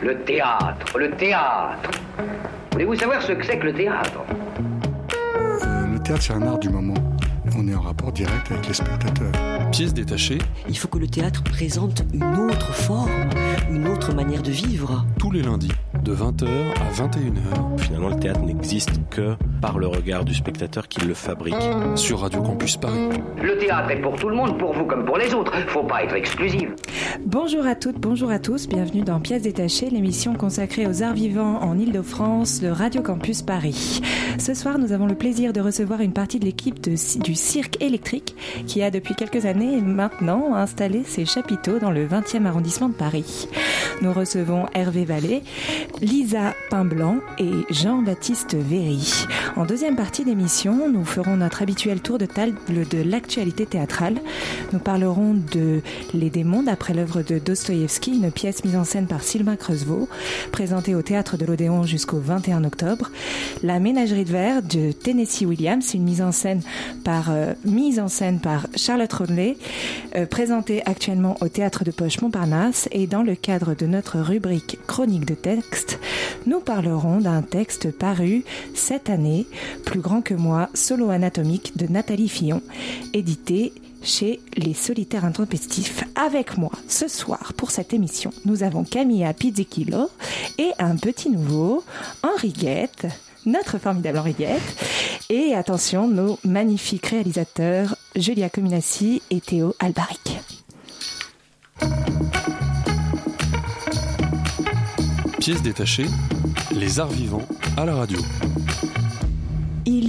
Le théâtre, le théâtre. Voulez-vous savoir ce que c'est que le théâtre? Euh, le théâtre, c'est un art du moment. On est en rapport direct avec les spectateurs. Pièce détachée, Il faut que le théâtre présente une autre forme, une autre manière de vivre. tous les lundis, de 20h à 21h, Finalement, le théâtre n'existe que par le regard du spectateur qui le fabrique. sur Radio Campus Paris. Le théâtre est pour tout le monde, pour vous comme pour les autres. Faut pas être exclusif. Bonjour à toutes, bonjour à tous, bienvenue dans Pièces détachées, l'émission consacrée aux arts vivants en Ile-de-France de Radio Campus Paris. Ce soir, nous avons le plaisir de recevoir une partie de l'équipe du Cirque électrique qui a depuis quelques années maintenant installé ses chapiteaux dans le 20e arrondissement de Paris. Nous recevons Hervé Vallée, Lisa Painblanc et Jean-Baptiste Véry. En deuxième partie d'émission, nous ferons notre habituel tour de table de l'actualité théâtrale. Nous parlerons de Les démons d'après l'œuvre de Dostoïevski, une pièce mise en scène par Sylvain Creusevaux, présentée au théâtre de l'Odéon jusqu'au 21 octobre. La ménagerie de verre de Tennessee Williams, une mise en scène par euh, mise en scène par Charlotte Rodley, euh, présentée actuellement au théâtre de Poche Montparnasse et dans le cadre de notre rubrique chronique de texte, nous parlerons d'un texte paru cette année, Plus grand que moi, solo anatomique de Nathalie Fillon, édité chez Les Solitaires Intempestifs. Avec moi ce soir pour cette émission, nous avons Camilla Pizzichillo et un petit nouveau, Henri Guette, notre formidable Henri Guette. Et attention, nos magnifiques réalisateurs Julia Cominassi et Théo Albaric. Pièce détachée, les arts vivants à la radio.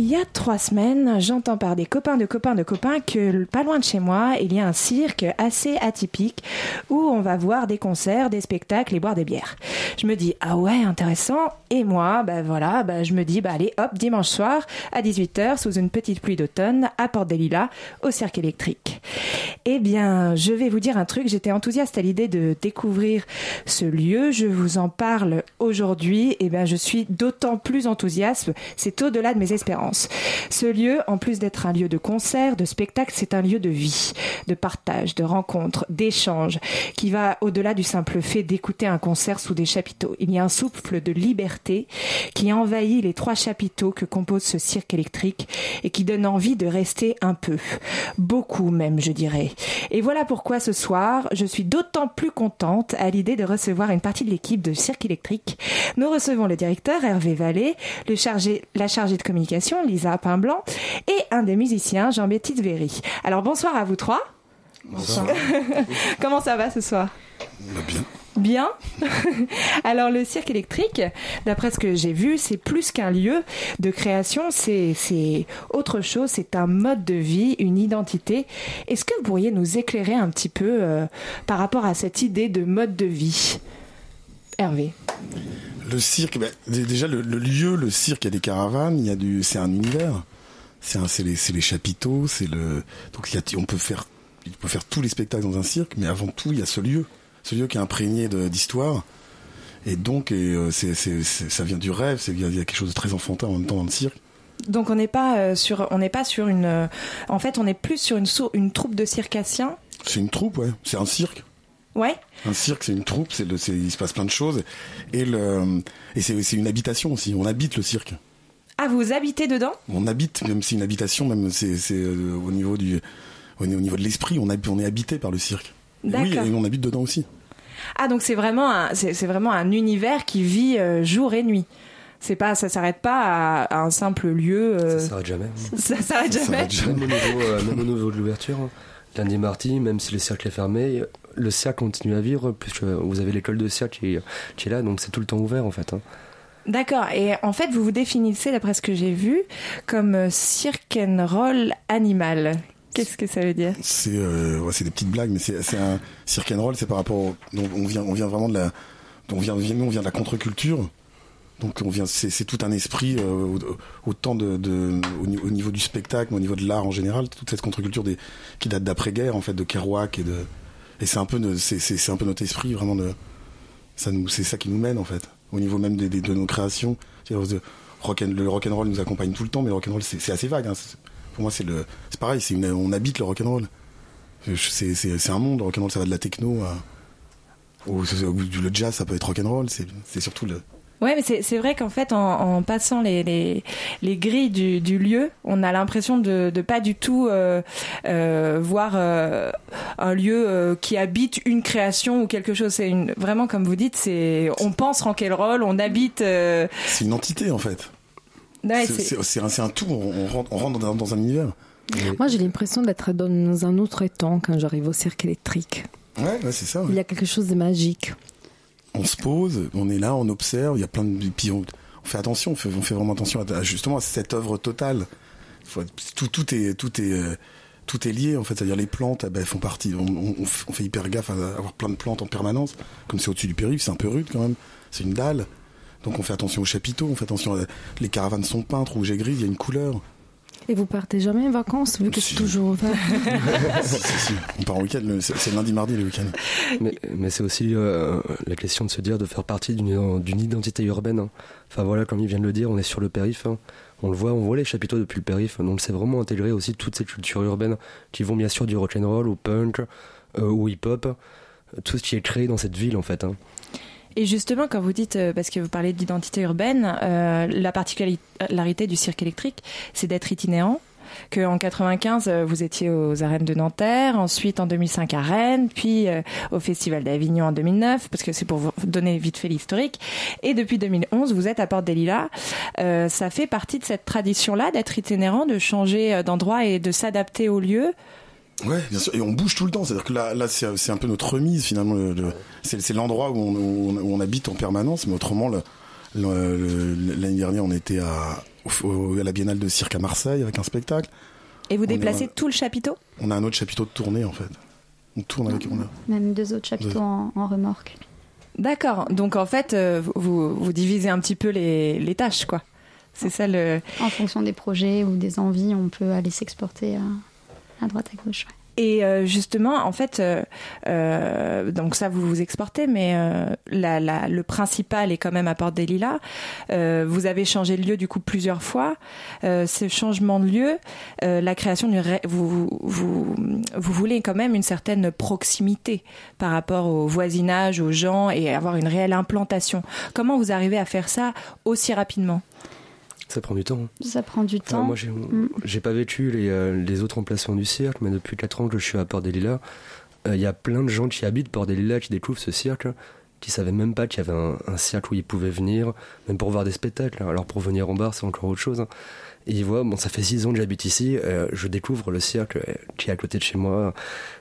Il y a trois semaines, j'entends par des copains de copains de copains que pas loin de chez moi, il y a un cirque assez atypique où on va voir des concerts, des spectacles et boire des bières. Je me dis ah ouais intéressant et moi bah voilà bah je me dis bah allez hop dimanche soir à 18h sous une petite pluie d'automne à Porte des Lilas au cirque électrique. Eh bien je vais vous dire un truc, j'étais enthousiaste à l'idée de découvrir ce lieu, je vous en parle aujourd'hui et ben je suis d'autant plus enthousiaste, c'est au-delà de mes espérances. Ce lieu, en plus d'être un lieu de concert, de spectacle, c'est un lieu de vie, de partage, de rencontre, d'échange, qui va au-delà du simple fait d'écouter un concert sous des chapiteaux. Il y a un souffle de liberté qui envahit les trois chapiteaux que compose ce cirque électrique et qui donne envie de rester un peu, beaucoup même, je dirais. Et voilà pourquoi ce soir, je suis d'autant plus contente à l'idée de recevoir une partie de l'équipe de Cirque électrique. Nous recevons le directeur Hervé Vallée, la chargée de communication Lisa Painblanc et un des musiciens Jean-Baptiste Véry. Alors bonsoir à vous trois. Bonsoir. Comment ça va ce soir? Bah, bien. Bien? Alors le cirque électrique, d'après ce que j'ai vu, c'est plus qu'un lieu de création, c'est c'est autre chose, c'est un mode de vie, une identité. Est-ce que vous pourriez nous éclairer un petit peu euh, par rapport à cette idée de mode de vie? Hervé. Le cirque, bah, d- déjà le, le lieu, le cirque, il y a des caravanes, il y a du, c'est un univers. C'est un, c'est les, les chapiteaux, c'est le. Donc il y a, on peut faire, on peut faire tous les spectacles dans un cirque, mais avant tout il y a ce lieu, ce lieu qui est imprégné d'histoire. Et donc, et, euh, ça vient du rêve. C'est, il y, a, quelque chose de très enfantin en même temps dans le cirque. Donc on n'est pas euh, sur, on n'est pas sur une, euh, en fait on est plus sur une troupe de circassiens. C'est une troupe, ouais. C'est un cirque. Ouais. Un cirque, c'est une troupe. C'est il se passe plein de choses. Et le, et c'est, c'est une habitation aussi. On habite le cirque. Ah vous habitez dedans? On habite, même si une habitation, même c'est c'est, euh, au niveau du au, au niveau de l'esprit, on, on est habité par le cirque. Et Oui, et on habite dedans aussi. Ah donc c'est vraiment un, c'est c'est vraiment un univers qui vit euh, jour et nuit. C'est pas, ça s'arrête pas à, à un simple lieu. euh, Ça s'arrête jamais. ça s'arrête Ça jamais. s'arrête jamais. Même au niveau, euh, même au niveau de l'ouverture, hein. Lundi mardi, même si le cercle est fermé, le cercle continue à vivre puisque vous avez l'école de cirque qui, est- qui est là, donc c'est tout le temps ouvert en fait. hein. D'accord. Et en fait, vous vous définissez, d'après ce que j'ai vu, comme euh, cirque and roll animal. Qu'est-ce que ça veut dire? C'est euh, ouais, c'est des petites blagues, mais c'est un cirque and roll, c'est par rapport. Au, donc on vient on vient vraiment de la on vient on vient de la contre-culture. Donc on vient c'est tout un esprit euh, au- autant de, au, ni- au niveau du spectacle, mais au niveau de l'art en général, toute cette contre-culture qui date d'après-guerre en fait de Kerouac et de et c'est un peu c'est un peu notre esprit vraiment de ça nous c'est ça qui nous mène en fait au niveau même de nos créations. Rock and- le rock and roll nous accompagne tout le temps, mais le rock and roll c'est assez vague. hein. Pour moi c'est le c'est pareil, c'est on habite le rock and roll. C'est c'est un monde le rock and roll, ça va de la techno à Ou, le jazz, ça peut être rock'n'roll. C'est c'est surtout le Ouais, mais c'est vrai qu'en fait, en, en passant les, les, les, grilles du, du lieu, on a l'impression de, de pas du tout euh, euh, voir euh, un lieu euh, qui habite une création ou quelque chose. C'est une, vraiment, comme vous dites, c'est on pense rock'n'roll, on habite. Euh, c'est une entité en fait. Ouais, c'est un, un, tout. On, rentre, on rentre dans, dans un univers. Moi, j'ai l'impression d'être dans un autre temps quand j'arrive au cirque électrique. Ouais, ouais c'est ça. Il y a quelque chose de magique on se pose, on est là, on observe, il y a plein de puis on, fait attention, on fait, on fait, vraiment attention à, justement à cette œuvre totale. tout, tout est tout est euh, tout est lié en fait, c'est-à-dire les plantes, eh ben, font partie. On, fait hyper gaffe à avoir plein de plantes en permanence, comme c'est au-dessus du périph', c'est un peu rude quand même. C'est une dalle, donc on fait attention aux chapiteaux, on fait attention. À, les caravanes sont peintes rouge et gris, il y a une couleur. Et vous partez jamais en vacances vu que c'est toujours ouvert On part en week-end, c'est lundi, mardi le week-end. Mais, c'est aussi euh, la question de se dire de faire partie d'une identité urbaine. Hein. Enfin voilà, comme il vient de le dire, on est sur le périph'. Hein. On le voit, on voit les chapiteaux depuis le périph'. Donc c'est vraiment intégrer aussi toutes ces cultures urbaines qui vont bien sûr du rock'n'roll au punk, euh, au hip-hop, tout ce qui est créé dans cette ville en fait. Hein. Et justement, quand vous dites, euh, parce que vous parlez d'identité urbaine, euh, la particularité du cirque électrique, c'est d'être itinérant qu'en 95 euh, vous étiez aux arènes de Nanterre, ensuite en 2005 à Rennes, puis au Festival d'Avignon en 2009, parce que c'est pour vous donner vite fait l'historique. Et depuis 2011, vous êtes à Porte des Lilas. ça fait partie de cette tradition-là d'être itinérant, de changer d'endroit et de s'adapter au lieu. Ouais, bien sûr. Et on bouge tout le temps. C'est-à-dire que là, là c'est un peu notre remise finalement. c'est l'endroit où on, où on, habite en permanence. Mais autrement, l'année dernière, on était à, à la Biennale de cirque à Marseille avec un spectacle. Et vous déplacez tout le chapiteau? On a un autre chapiteau de tournée en fait. On tourne avec. On a... Même deux autres chapiteaux En, remorque. D'accord. Donc en fait, euh, vous, vous divisez un petit peu les, les tâches, quoi. C'est ça le. En fonction des projets ou des envies, on peut aller s'exporter à à droite à gauche. Et euh, justement, en fait, euh, euh, donc ça vous vous exportez, mais le principal est quand même à Porte des Lilas. vous avez changé de lieu du coup plusieurs fois. ce changement de lieu, la création du, vous, vous, vous voulez quand même une certaine proximité par rapport au voisinage, aux gens et avoir une réelle implantation. Comment vous arrivez à faire ça aussi rapidement? Ça prend du temps. Hein. Ça prend du temps. Moi, mm. j'ai pas vécu les, euh, les, autres emplacements du cirque, mais depuis 4 ans que je suis à Port des Lilas, il euh, y a plein de gens qui habitent Port des Lilas, qui découvrent ce cirque, qui savaient même pas qu'il y avait un, un, cirque où ils pouvaient venir, même pour voir des spectacles. Alors pour venir en bar, c'est encore autre chose. Hein. Et ils voient, bon, ça fait 6 ans que j'habite ici, euh, je découvre le cirque qui est à côté de chez moi.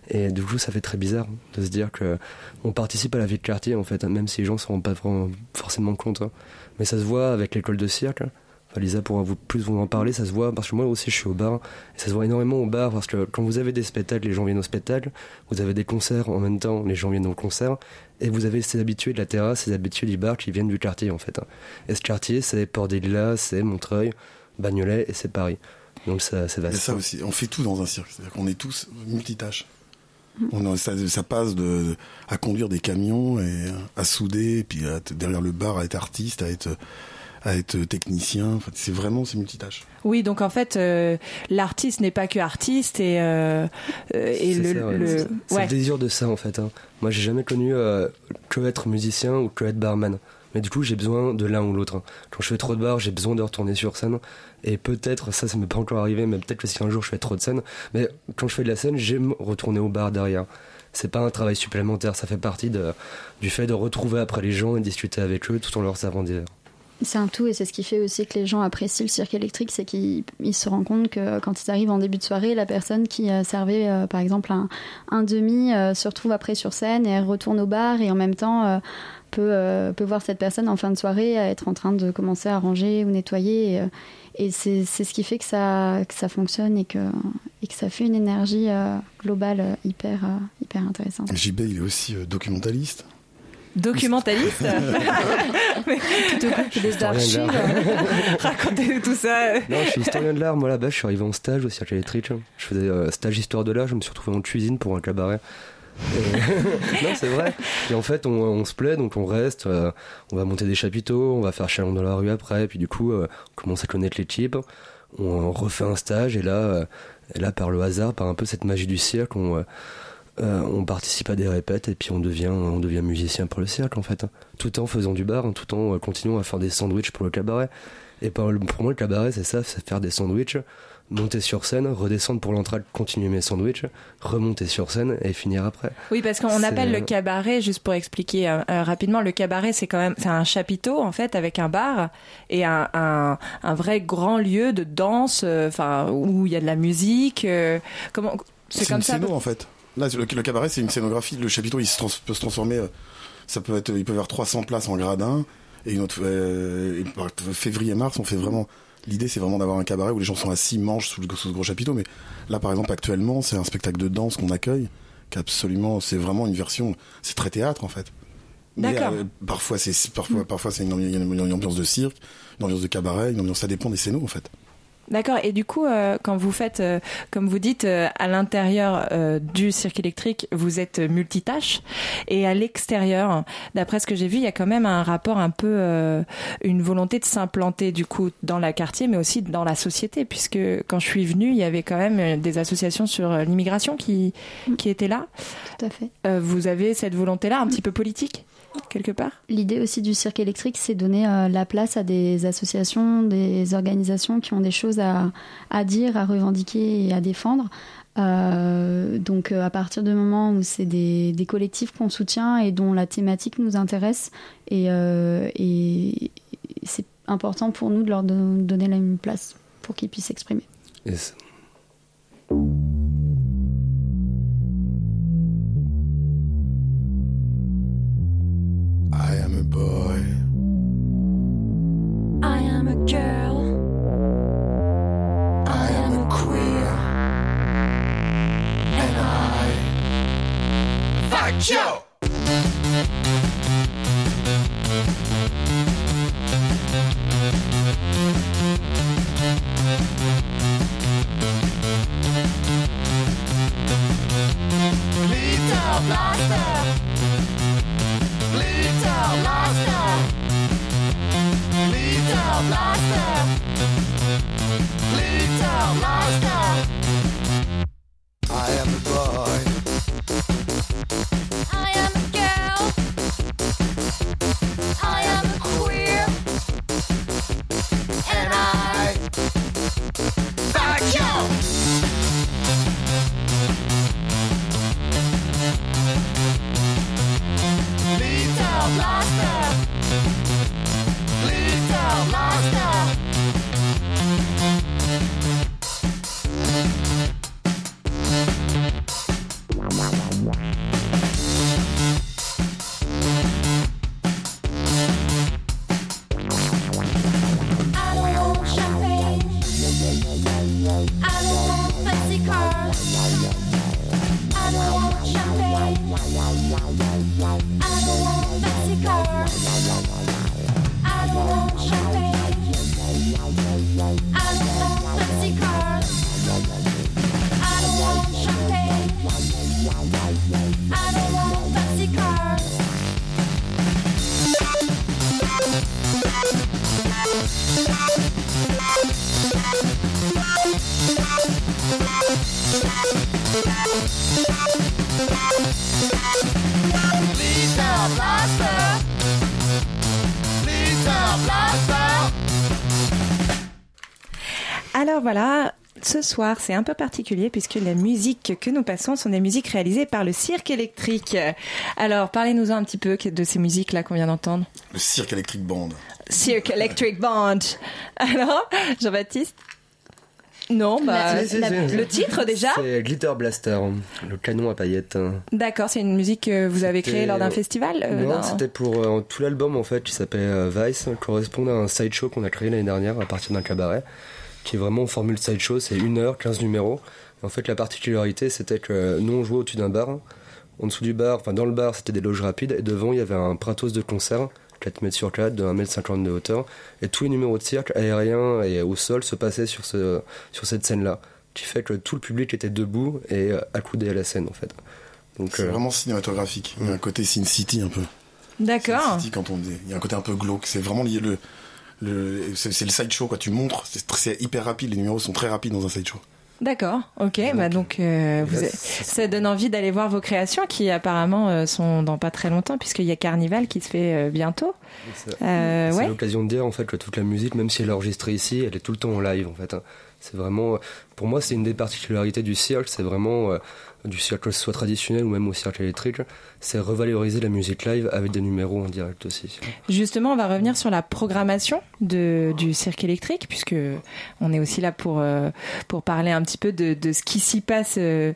Et du coup, ça fait très bizarre de se dire que on participe à la vie de quartier, en fait, même si les gens ne se rendent pas forcément compte. Hein. Mais ça se voit avec l'école de cirque. Lisa pourra vous plus vous en parler, ça se voit parce que moi aussi je suis au bar et ça se voit énormément au bar parce que quand vous avez des spectacles, les gens viennent au spectacle, vous avez des concerts en même temps, les gens viennent au concert et vous avez ces habitués de la terrasse, ces habitués du bar qui viennent du quartier en fait. Et ce quartier, c'est Port des Lilas, c'est Montreuil, Bagnolet et c'est Paris. Donc ça, c'est vaste. ça aussi, on fait tout dans un cirque, c'est-à-dire qu'on est tous multitâches. On ça, ça, passe de, à conduire des camions et à souder, et puis derrière le bar à être artiste, à être à être technicien. c'est vraiment c'est multitâche. Oui, donc en fait, euh, l'artiste n'est pas que artiste et, euh, euh et le, le... c'est le désir de ça en fait. Hein. Moi, j'ai jamais connu euh, que être musicien ou que être barman. Mais du coup, j'ai besoin de l'un ou l'autre. Hein. Quand je fais trop de bar, j'ai besoin de retourner sur scène. Et peut-être, ça, ça m'est pas encore arrivé, mais peut-être que si un jour je fais trop de scène, mais quand je fais de la scène, j'aime retourner au bar derrière. C'est pas un travail supplémentaire, ça fait partie de, du fait de retrouver après les gens et discuter avec eux tout en leur servant des c'est un tout et c'est ce qui fait aussi que les gens apprécient le cirque électrique, c'est qu'ils se rendent compte que quand ils arrivent en début de soirée, la personne qui a servait euh, par exemple un, demi euh, se retrouve après sur scène et retourne au bar et en même temps euh, peut, peut voir cette personne en fin de soirée être en train de commencer à ranger ou nettoyer. Et, et c'est ce qui fait que ça, que ça fonctionne et que, et que ça fait une énergie globale hyper, hyper intéressante. JB, il est aussi documentaliste documentaliste. Plutôt des archives. Racontez tout ça. Non je suis historien de l'art. Moi là-bas je suis arrivé en stage au cirque électrique je faisais euh, stage histoire de l'art. Je me suis retrouvé en cuisine pour un cabaret. Non c'est vrai. Et en fait on, se plaît donc on reste euh, on va monter des chapiteaux on va faire chalon dans la rue après. Puis du coup euh, on commence à connaître les types. On refait un stage. Et là et là par le hasard par un peu cette magie du cirque on euh, on participe à des répètes et puis on devient, on devient musicien pour le cirque en fait. hein. Tout en faisant du bar, hein, tout en euh, continuant à faire des sandwichs pour le cabaret. Et pour, pour moi, le cabaret, c'est ça, c'est faire des sandwichs, monter sur scène, redescendre pour l'entrée, continuer mes sandwichs, remonter sur scène et finir après. Oui, parce qu'on appelle le cabaret, juste pour expliquer euh, euh, rapidement, le cabaret, c'est quand même c'est un chapiteau en fait avec un bar et un, un, un vrai grand lieu de danse, euh, enfin où il y a de la musique. euh, comment c'est C'est comme une ça. scéno en fait. Là, le, le cabaret, c'est une scénographie. Le chapiteau, il se trans- peut se transformer. euh, Ça peut être, il peut y avoir 300 places en gradin et une autre. euh, et Février-mars, on fait vraiment. L'idée, c'est vraiment d'avoir un cabaret où les gens sont assis, mangent sous le, sous ce gros chapiteau. Mais là, par exemple, actuellement, c'est un spectacle de danse qu'on accueille. Qu'absolument, c'est vraiment une version. C'est très théâtre en fait. Mais D'accord. euh, parfois, c'est parfois, parfois, c'est une, ambi- une, une ambiance de cirque, une ambiance de cabaret, une ambiance. Ça dépend des scénos en fait. D'accord. Et du coup, euh, quand vous faites, euh, comme vous dites, euh, à l'intérieur euh, du cirque électrique, vous êtes multitâche, et à l'extérieur, d'après ce que j'ai vu, il y a quand même un rapport un peu, euh, une volonté de s'implanter du coup dans la quartier, mais aussi dans la société, puisque quand je suis venue, il y avait quand même euh, des associations sur l'immigration qui qui étaient là. Tout à fait. Euh, vous avez cette volonté-là, un petit peu politique, quelque part. L'idée aussi du cirque électrique, c'est donner euh, la place à des associations, des organisations qui ont des choses à, à dire, à revendiquer et à défendre. Euh, donc euh, à partir du moment où c'est des, des collectifs qu'on soutient et dont la thématique nous intéresse, et, euh, et c'est important pour nous de leur don- donner la même place pour qu'ils puissent s'exprimer. Et boy. Soir c'est un peu particulier puisque les musiques que nous passons sont des musiques réalisées par le cirque électrique. Alors parlez-nous un petit peu de ces musiques-là qu'on vient d'entendre. Le cirque électrique band. Cirque Electric Band. Alors, Jean-Baptiste? Non, bah, la- le titre déjà? C'est Glitter Blaster, le canon à paillettes. D'accord, c'est une musique que vous avez créée lors d'un festival euh, non, c'était pour euh, tout l'album en fait qui s'appelle euh, Vice, correspond à un sideshow qu'on a créé l'année dernière à partir d'un cabaret, qui est vraiment en formule sideshow, c'est 1 heure, 15 numéros. Et en fait, la particularité c'était que nous on jouait au-dessus d'un bar, en dessous du bar, enfin dans le bar c'était des loges rapides, et devant il y avait un pratos de concert, 4 mètres sur 4, de 1 mètre 50 de hauteur, et tous les numéros de cirque aériens et au sol se passaient sur, ce, sur cette scène-là, qui fait que tout le public était debout et euh, accoudé à la scène en fait. Donc, C'est euh, vraiment cinématographique. Il y a un côté Sin City un peu. D'accord. Sin City quand on dit. Il y a un côté un peu glauque. C'est vraiment lié le. Le c'est le sideshow quoi. Tu montres. C'est hyper rapide. Les numéros sont très rapides dans un sideshow. D'accord, ok. Bah donc, euh, vous ça donne envie d'aller voir vos créations qui apparemment euh, sont dans pas très longtemps puisqu'il y a Carnival qui se fait euh, bientôt. C'est Euh, ouais. l'occasion de dire en fait que toute la musique, même si elle est enregistrée ici, elle est tout le temps en live en fait. hein. C'est vraiment, pour moi, c'est une des particularités du cirque. C'est vraiment euh, du cirque soit traditionnel ou même au cirque électrique. C'est revaloriser la musique live avec des numéros en direct aussi. Justement, on va revenir sur la programmation de, du cirque électrique, puisque on est aussi là pour, euh, pour parler un petit peu de, de ce qui s'y passe. euh,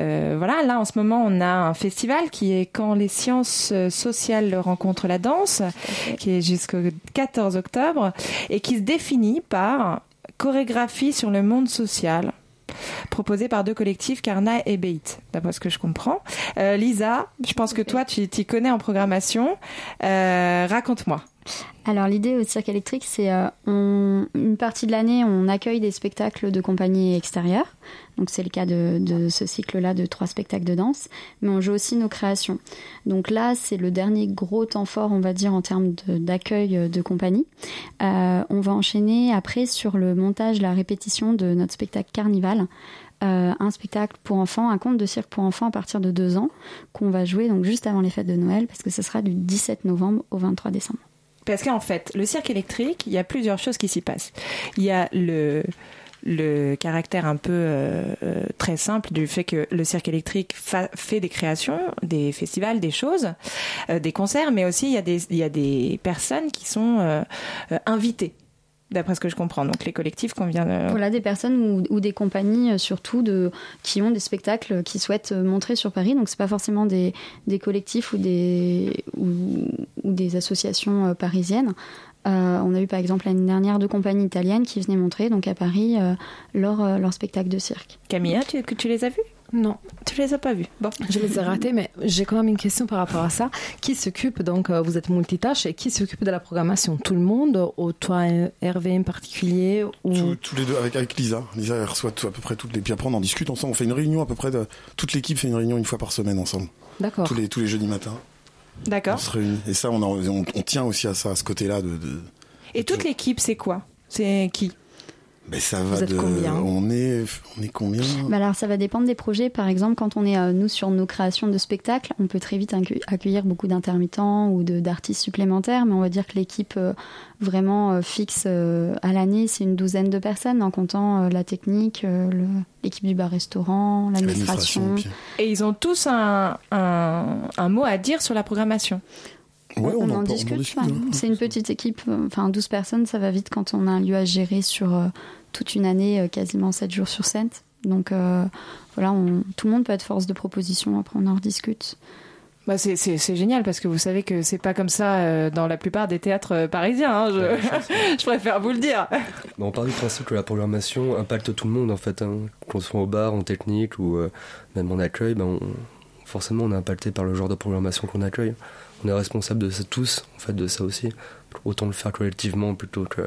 euh, voilà, là en ce moment, on a un festival qui est Quand les sciences sociales rencontrent la danse, qui est jusqu'au 14 octobre, et qui se définit par chorégraphie sur le monde social proposé par deux collectifs, Carna et Beit, d'après ce que je comprends. Euh, Lisa, je pense que toi, tu t'y connais en programmation. Euh, Raconte-moi. Alors l'idée au cirque électrique, c'est euh, une partie de l'année, on accueille des spectacles de compagnie extérieure. Donc c'est le cas de, ce cycle-là de trois spectacles de danse. Mais on joue aussi nos créations. Donc là, c'est le dernier gros temps fort, on va dire, en termes d'accueil euh, de compagnie. Euh, on va enchaîner après sur le montage, la répétition de notre spectacle Carnival. Euh, un spectacle pour enfants, un conte de cirque pour enfants à partir de deux ans, qu'on va jouer donc juste avant les fêtes de Noël, parce que ce sera du 17 novembre au 23 décembre. Parce qu'en fait, le cirque électrique, il y a plusieurs choses qui s'y passent. Il y a le le caractère un peu euh, euh, très simple du fait que le cirque électrique fa- fait des créations, des festivals, des choses, euh, des concerts, mais aussi il y a des, il y a des personnes qui sont invitées, d'après ce que je comprends. Donc les collectifs qu'on vient de... Voilà, des personnes ou, des compagnies surtout de, qui ont des spectacles qui souhaitent montrer sur Paris. Donc c'est pas forcément des, des collectifs ou des, ou, des associations parisiennes. Euh, on a eu par exemple l'année dernière deux compagnies italiennes qui venaient montrer donc à Paris euh, leur, euh, leur spectacle de cirque. Camilla, tu, que tu les as vus? Non, Tu les as pas vus Bon. je les ai ratés, mais j'ai quand même une question par rapport à ça. Qui s'occupe, donc euh, vous êtes multitâche, et qui s'occupe de la programmation? Tout le monde Ou toi, Hervé en particulier ou... Tous, tous les deux avec, avec Lisa. Lisa elle reçoit tout, à peu près toutes les. Puis après on en discute ensemble. On fait une réunion à peu près de toute l'équipe fait une réunion une fois par semaine ensemble. D'accord. Tous les tous les jeudis matins. On D'accord. se réunit. Et ça on, en- on, on tient aussi à ça à ce côté-là de. de Et toute l'équipe, c'est quoi? C'est qui? Mais ça va Vous êtes de. combien on est on est combien? Bah alors ça va dépendre des projets. Par exemple, quand on est euh, nous sur nos créations de spectacles, on peut très vite accueillir beaucoup d'intermittents ou d'artistes supplémentaires, mais on va dire que l'équipe euh, vraiment euh, fixe euh, à l'année, c'est une douzaine de personnes en comptant euh, la technique, euh, le- l'équipe du bar-restaurant, l'administration. Et ils ont tous un, un, un mot à dire sur la programmation. Ouais, on, on, en en, discute. ouais. C'est une petite équipe, enfin 12 personnes, ça va vite quand on a un lieu à gérer sur euh, toute une année, euh, quasiment 7 jours sur 7. Donc euh, voilà, on- tout le monde peut être force de proposition, après on en rediscute. Bah c'est, génial parce que vous savez que c'est pas comme ça dans la plupart des théâtres parisiens. hein, je, je préfère vous le dire. Bon, on part du principe que la programmation impacte tout le monde en fait, hein. qu'on soit au bar, en technique ou euh, même en accueil, ben, on- forcément on est impacté par le genre de programmation qu'on accueille. On est responsable de ça tous, en fait, de ça aussi. Autant le faire collectivement plutôt que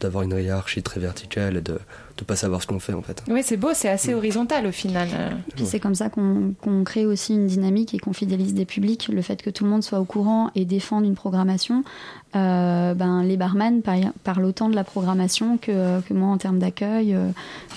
d'avoir une hiérarchie très verticale et de ne pas savoir ce qu'on fait en fait. Oui, c'est beau, c'est assez horizontal au final. Puis c'est comme ça qu'on qu'on crée aussi une dynamique et qu'on fidélise des publics. Le fait que tout le monde soit au courant et défende une programmation, euh, ben, les barman par- parlent autant de la programmation que, que moi en termes d'accueil, euh,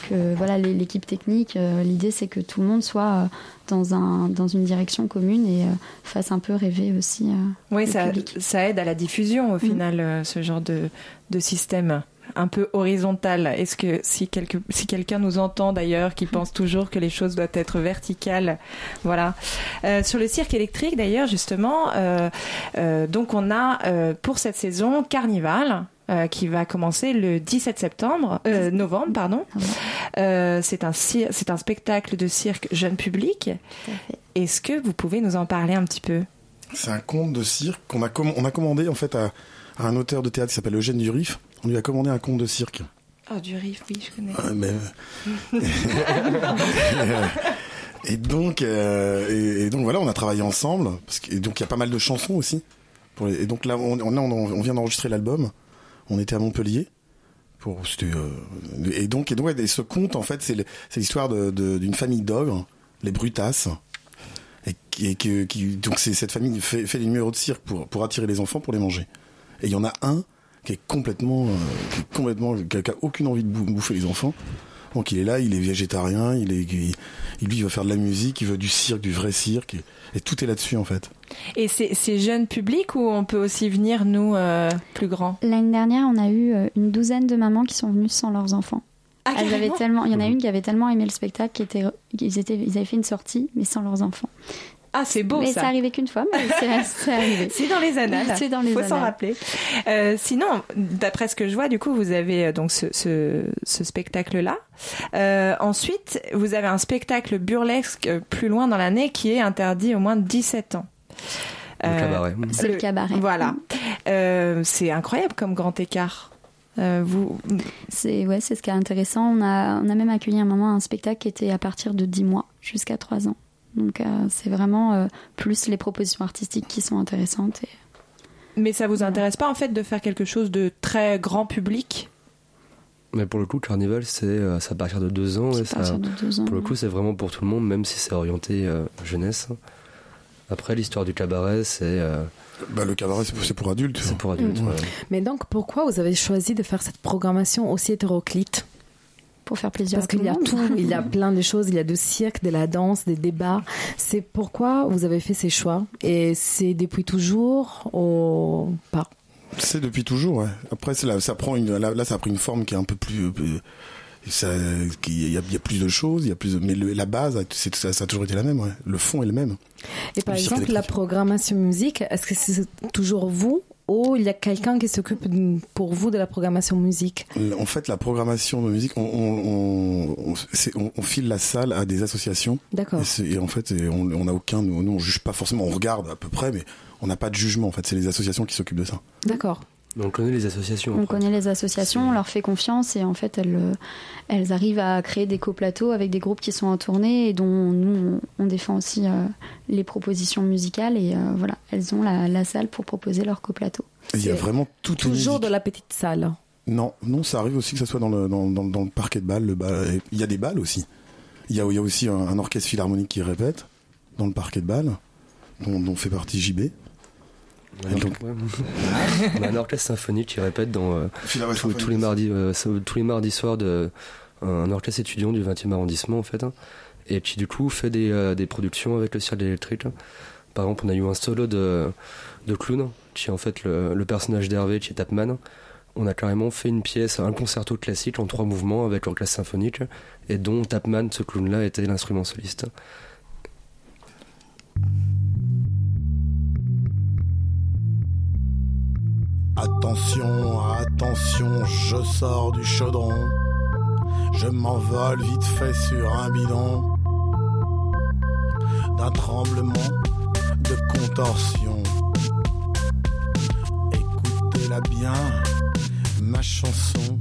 que voilà l'équipe technique. euh, L'idée c'est que tout le monde soit dans, un, dans une direction commune et fasse un peu rêver aussi. Oui, le ça, public. ça aide à la diffusion au final, euh, ce genre de, de système un peu horizontal. Est-ce que si, quelque, si quelqu'un nous entend d'ailleurs, qui pense toujours que les choses doivent être verticales, voilà. Euh, sur le cirque électrique d'ailleurs, justement, euh, euh, donc on a euh, pour cette saison Carnival. euh, qui va commencer le 17 septembre, euh, novembre, pardon. Euh, c'est un c'est un spectacle de cirque jeune public. Est-ce que vous pouvez nous en parler un petit peu? C'est un conte de cirque qu'on a, on a commandé en fait à, à un auteur de théâtre qui s'appelle Eugène Durif. On lui a commandé un conte de cirque. Oh, du riff, oui, je connais. Ah, mais- et donc, euh, et, donc voilà, on a travaillé ensemble. Parce que, et donc il y a pas mal de chansons aussi. Pour les- et donc là, on, on, on, on vient d'enregistrer l'album. On était à Montpellier. Pour, euh, et donc, et donc, et ce conte, en fait, c'est l'histoire d'une famille d'ogres, les Brutasses. Et, qui, donc c'est cette famille fait, fait les numéros de cirque pour, pour attirer les enfants, pour les manger. Et il y en a un qui est complètement, euh, qui est complètement, qui a, qui a aucune envie de bou- bouffer les enfants. Donc il est là, il est végétarien, il est, il- lui il veut faire de la musique, il veut du cirque, du vrai cirque, et, et tout est là-dessus en fait. Et c'est c'est jeune public ou on peut aussi venir, nous, euh, plus grands? L'année dernière, on a eu euh, une douzaine de mamans qui sont venues sans leurs enfants. Ah, Elles avaient tellement, il y en a une qui avait tellement aimé le spectacle qu'ils étaient, ils étaient, ils avaient fait une sortie, mais sans leurs enfants. Ah, c'est beau mais ça. c'est arrivé qu'une fois, mais c'est- c'est arrivé. C'est dans les annales. C'est dans les Faut s'en rappeler. Euh, sinon, d'après ce que je vois, du coup, vous avez euh, donc ce, ce, ce spectacle-là. Euh, ensuite, vous avez un spectacle burlesque euh, plus loin dans l'année qui est interdit au moins de 17 ans. Le cabaret. C'est le cabaret. Voilà. Euh, c'est incroyable comme grand écart. Euh, vous, C'est ouais, c'est ce qui est intéressant. On a, on a même accueilli un moment un spectacle qui était à partir de 10 mois jusqu'à 3 ans. Donc euh, c'est vraiment euh, plus les propositions artistiques qui sont intéressantes. Et... mais ça vous intéresse pas en fait de faire quelque chose de très grand public? Mais pour le coup, Carnival, c'est euh, c'est à partir de deux ans. Et à ça, partir de deux ans, Pour le coup, c'est vraiment pour tout le monde, même si c'est orienté euh, jeunesse. Après, l'histoire du cabaret, c'est. euh, Bah, le cabaret, c'est pour, adultes. C'est pour adultes, Mm. ouais. Mais donc, pourquoi vous avez choisi de faire cette programmation aussi hétéroclite? Pour faire plaisir Parce à tout qu'il y a le monde. tout, il y a plein de choses, il y a du cirque, de la danse, des débats. C'est pourquoi vous avez fait ces choix Et c'est depuis toujours ou pas? C'est depuis toujours, ouais. Après, là, ça prend une, là, là, ça a pris une forme qui est un peu plus, euh, il y a, il y a plus de choses, il y a plus de, mais le- la base, c'est, ça, ça a toujours été la même, ouais. Le fond est le même. Et par exemple, la programmation musique, est-ce que c'est toujours vous ou il y a quelqu'un qui s'occupe pour vous de la programmation musique En fait, la programmation de musique, on, file la salle à des associations. D'accord. Et, en fait, on n'a aucun, nous, nous, on juge pas forcément, on regarde à peu près, mais on n'a pas de jugement. En fait, c'est les associations qui s'occupent de ça. D'accord. Mais on connaît les associations. On après. connaît les associations, on leur fait confiance et en fait elles, euh, elles arrivent à créer des coplateaux avec des groupes qui sont en tournée et dont nous on, on défend aussi euh, les propositions musicales et euh, voilà, elles ont la, la salle pour proposer leur coplateau. Et Il y a vraiment tout Toujours de la petite salle. Non, non, ça arrive aussi que ça soit dans le, dans, dans, dans le parquet de balles. Le bal- Il y a des balles aussi. Il y a, il y a aussi un, un orchestre philharmonique qui répète dans le parquet de balles, dont, dont fait partie JB. Donc-. On a un orchestre symphonique qui répète dans euh, tous- les mardis, euh, tous les mardis soirs de un orchestre étudiant du 20e arrondissement en fait, hein, et qui du coup fait des, euh, des productions avec le cirque électrique. Par exemple, on a eu un solo de, de clown qui est en fait le, le personnage d'Hervé qui est Tapman. On a carrément fait une pièce, un concerto classique en trois mouvements avec l'orchestre symphonique, et dont Tapman, ce clown-là, était l'instrument soliste. Attention, attention, je sors du chaudron. Je m'envole vite fait sur un bidon. D'un tremblement de contorsion. Écoutez-la bien, ma chanson.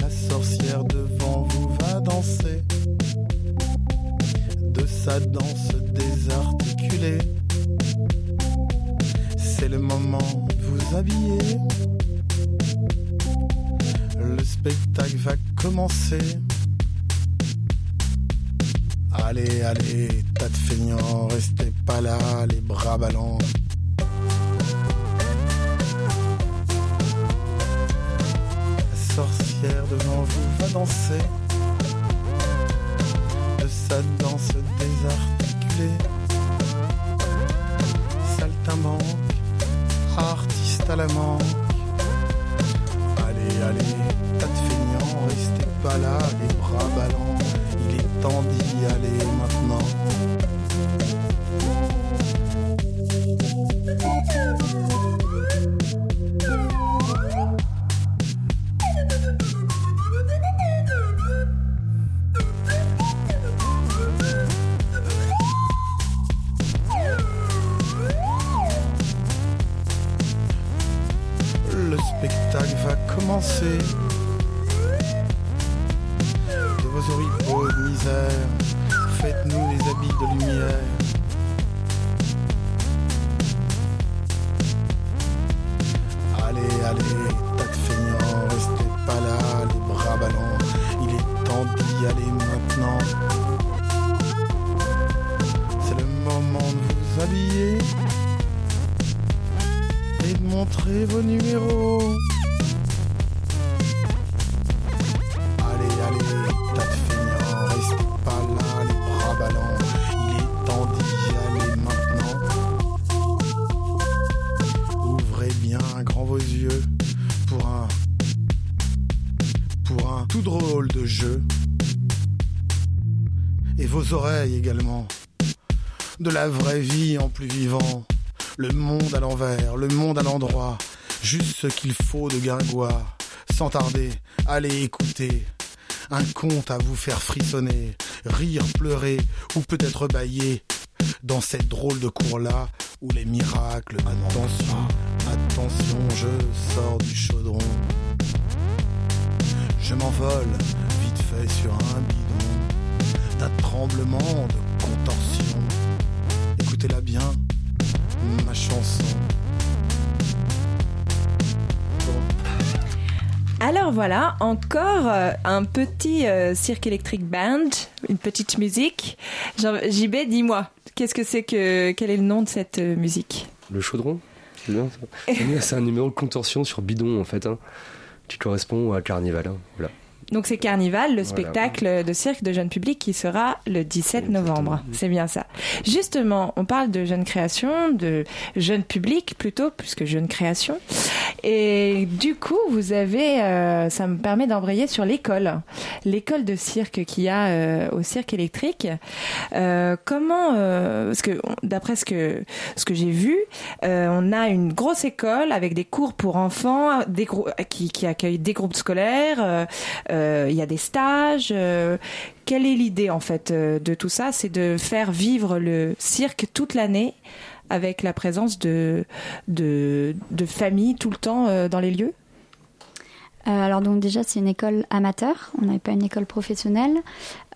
La sorcière devant vous va danser. De sa danse désarticulée. C'est le moment vous habiller. Le spectacle va commencer. Allez, allez, tas de feignants, restez pas là, les bras ballants. La sorcière devant vous va danser. De sa danse désarticulée. Saltimbanque, artiste à la manque. Allez, allez, tas de feignants, restez pas là, les bras ballants. Il est temps d'y aller maintenant. Ce qu'il faut de guingoire. Sans tarder, allez écouter. Un conte à vous faire frissonner, rire, pleurer ou peut-être bailler. Dans cette drôle de cour-là où les miracles. Attention, attention, je sors du chaudron. Je m'envole vite fait sur un bidon d'un tremblement de contorsion. Alors voilà, encore euh, un petit euh, cirque électrique band, une petite musique. JB, dis-moi, qu'est-ce que c'est que quel est le nom de cette euh, musique? Le chaudron? C'est bien ça C'est un numéro de contorsion sur bidon en fait. Hein, qui correspond à Carnival. hein, Voilà. Donc c'est Carnival, le Voilà. spectacle de cirque de jeune public qui sera le 17 novembre. C'est bien ça. Justement, on parle de jeune création, de jeune public plutôt, puisque jeune création. Et du coup, vous avez, euh, ça me permet d'embrayer sur l'école, l'école de cirque qu'il y a euh, au cirque électrique. Euh, comment, euh, parce que d'après ce que ce que j'ai vu, euh, on a une grosse école avec des cours pour enfants, des qui, qui accueille des groupes scolaires. Euh, Il y a des stages. euh, quelle est l'idée en fait euh, de tout ça? C'est de faire vivre le cirque toute l'année avec la présence de de, familles tout le temps dans les lieux? Alors donc déjà c'est une école amateur, on n'est pas une école professionnelle.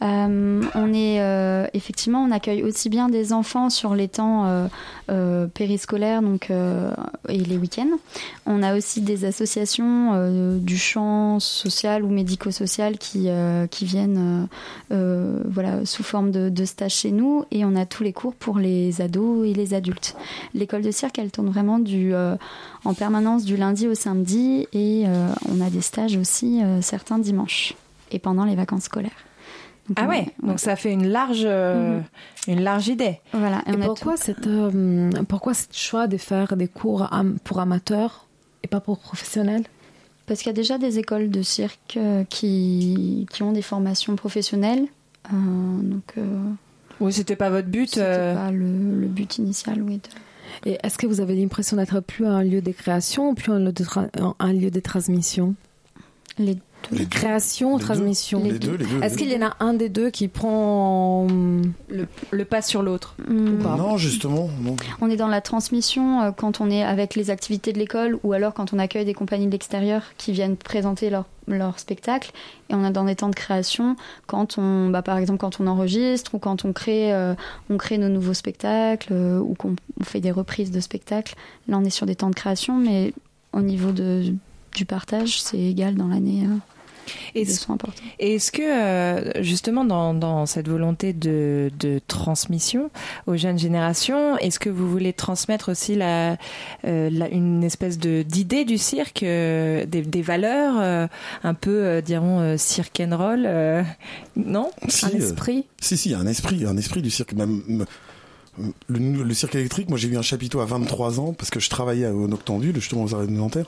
Euh, on est euh, effectivement on accueille aussi bien des enfants sur les temps euh, euh, périscolaires donc euh, et les week-ends. On a aussi des associations euh, du champ social ou médico-social qui qui viennent voilà sous forme de, de stage chez nous et on a tous les cours pour les ados et les adultes. L'école de cirque elle tourne vraiment du en permanence du lundi au samedi et on a des stages aussi certains dimanches et pendant les vacances scolaires. Donc, Ah ouais, donc ça fait une large euh, une large idée. Voilà. Et on a pourquoi, cette, euh, pourquoi ce choix de faire des cours am- pour amateurs et pas pour professionnels? Parce qu'il y a déjà des écoles de cirque euh, qui, qui ont des formations professionnelles. Euh, donc, euh, Oui, c'était pas votre but. c'était euh, pas le, le but initial, oui. de- Et est-ce que vous avez l'impression d'être plus un lieu de création ou plus un lieu de, tra- un lieu de transmission? Les deux. Les. Création, Les deux. transmission Les deux, les deux. Est-ce qu'il y en a un des deux qui prend le, le pas sur l'autre. Pas? Non, justement, non. On est dans la transmission euh, quand on est avec les activités de l'école ou alors quand on accueille des compagnies de l'extérieur qui viennent présenter leur, leur spectacle. Et on est dans des temps de création quand on, bah, par exemple, quand on enregistre ou quand on crée, euh, on crée nos nouveaux spectacles euh, ou qu'on on fait des reprises de spectacles. Là, on est sur des temps de création, mais au niveau de, du partage, c'est égal dans l'année. euh, Et ils ce- sont importants. Et Est-ce que euh, justement dans, dans cette volonté de, de transmission aux jeunes générations, est-ce que vous voulez transmettre aussi la, euh, la- une espèce de d'idée du cirque, euh, des, des valeurs, euh, un peu euh, dirons euh, cirque and roll, euh, non? Si, Un euh, esprit? Si, si, il y a un esprit, un esprit du cirque. Même, le cirque électrique, moi j'ai eu un chapiteau à 23 ans parce que je travaillais au Noctambule, justement aux arrêts de Nanterre.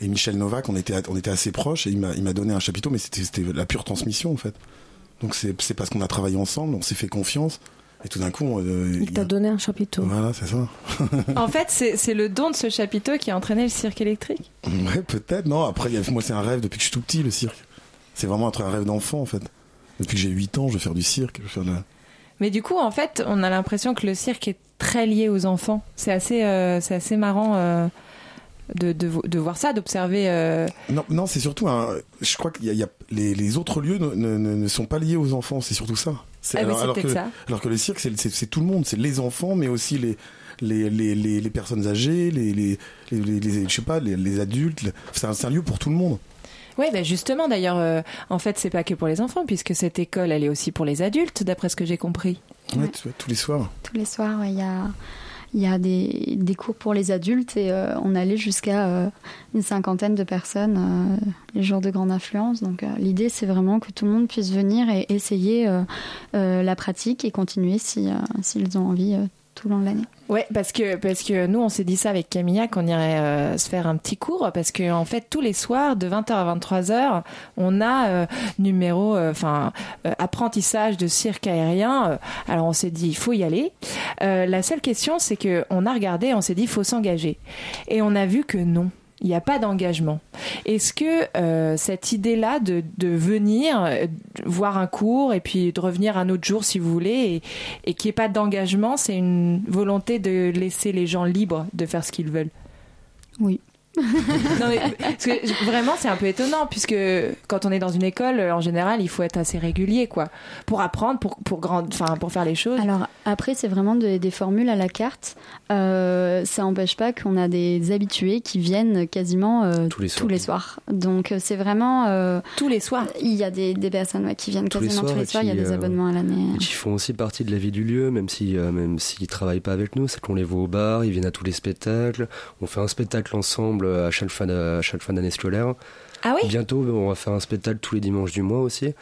Et Michel Novak, on était, on était assez proches et il m'a, il m'a donné un chapiteau, mais c'était, c'était la pure transmission en fait. Donc c'est, c'est parce qu'on a travaillé ensemble, on s'est fait confiance. Et tout d'un coup, euh, Il t'a donné un chapiteau. voilà, c'est ça. En fait, c'est c'est le don de ce chapiteau qui a entraîné le cirque électrique. Ouais, peut-être. Non, après, moi c'est un rêve depuis que je suis tout petit, le cirque. C'est vraiment un un rêve d'enfant en fait. Depuis que j'ai 8 ans, je veux faire du cirque. Je veux faire de la- Mais du coup, en fait, on a l'impression que le cirque est très lié aux enfants. C'est assez, euh, c'est assez marrant euh, de, de, vo- de voir ça, d'observer. euh, Non, non c'est surtout un. Je crois qu'il y a, il y a- les, les autres lieux ne, ne- ne- ne sont pas liés aux enfants. C'est surtout ça. C'est- Ah, c'est peut-être que, ça. alors que le cirque, c'est, tout le monde. C'est les enfants, mais aussi les les, les, les, les personnes âgées, les, les, les, les- les- je sais pas, les, les adultes. C'est un, lieu pour tout le monde. Oui, ben justement, d'ailleurs, euh, en fait, c'est pas que pour les enfants, puisque cette école, elle est aussi pour les adultes, d'après ce que j'ai compris. Ouais, tu vois, tous les soirs. Tous les soirs, ouais, il y a, il y a des, cours pour les adultes et euh, on allait jusqu'à euh, une cinquantaine de personnes euh, les jours de grande influence. Donc l'idée, c'est vraiment que tout le monde puisse venir et essayer la pratique et continuer si, s'ils ont envie tout l'année. Ouais, parce que parce que nous on s'est dit ça avec Camilla qu'on irait euh, se faire un petit cours parce que en fait tous les soirs de 20h à 23h on a euh, numéro euh, enfin apprentissage de cirque aérien. Alors on s'est dit il faut y aller. La seule question c'est que on a regardé, on s'est dit il faut s'engager et on a vu que non. Il n'y a pas d'engagement. Est-ce que euh, cette idée-là de, venir euh, voir un cours et puis de revenir un autre jour si vous voulez et, et qu'il n'y ait pas d'engagement, c'est une volonté de laisser les gens libres de faire ce qu'ils veulent? Oui. Non, mais, parce que vraiment, c'est un peu étonnant puisque quand on est dans une école, euh, en général, il faut être assez régulier, quoi, pour apprendre, pour pour grand, enfin, pour faire les choses. Alors après, c'est vraiment des, des formules à la carte. Euh, ça n'empêche pas qu'on a des habitués qui viennent quasiment euh, Tous les soirs. soirs. Donc c'est vraiment. euh, tous les soirs. Il y a des, des personnes ouais, qui viennent Tous les quasiment tous soirs les soirs. Il y a des euh, abonnements à l'année. Qui font aussi partie de la vie du lieu, même si euh, même s'ils travaillent pas avec nous, c'est qu'on les voit au bar, ils viennent à tous les spectacles. On fait un spectacle ensemble à chaque fin à chaque fin d'année scolaire. Ah oui? Bientôt, on va faire un spectacle tous les dimanches du mois aussi.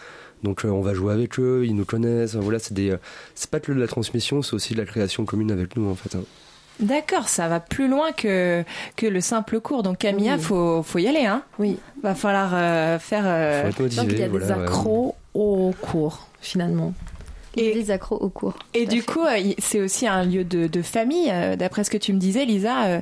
Donc euh, on va jouer avec eux, ils nous connaissent. Voilà, c'est des, euh, c'est pas que de la transmission, c'est aussi de la création commune avec nous en fait. hein. D'accord, ça va plus loin que que le simple cours. Donc Camilla, Oui. faut faut y aller, hein? Oui. Va falloir euh, faire. euh, Faut être Donc il y a des voilà, ouais. accros au cours, finalement. Et- des accros au cours. Et du fait. coup, euh, c'est aussi un lieu de, de famille. euh, D'après ce que tu me disais, Lisa, euh,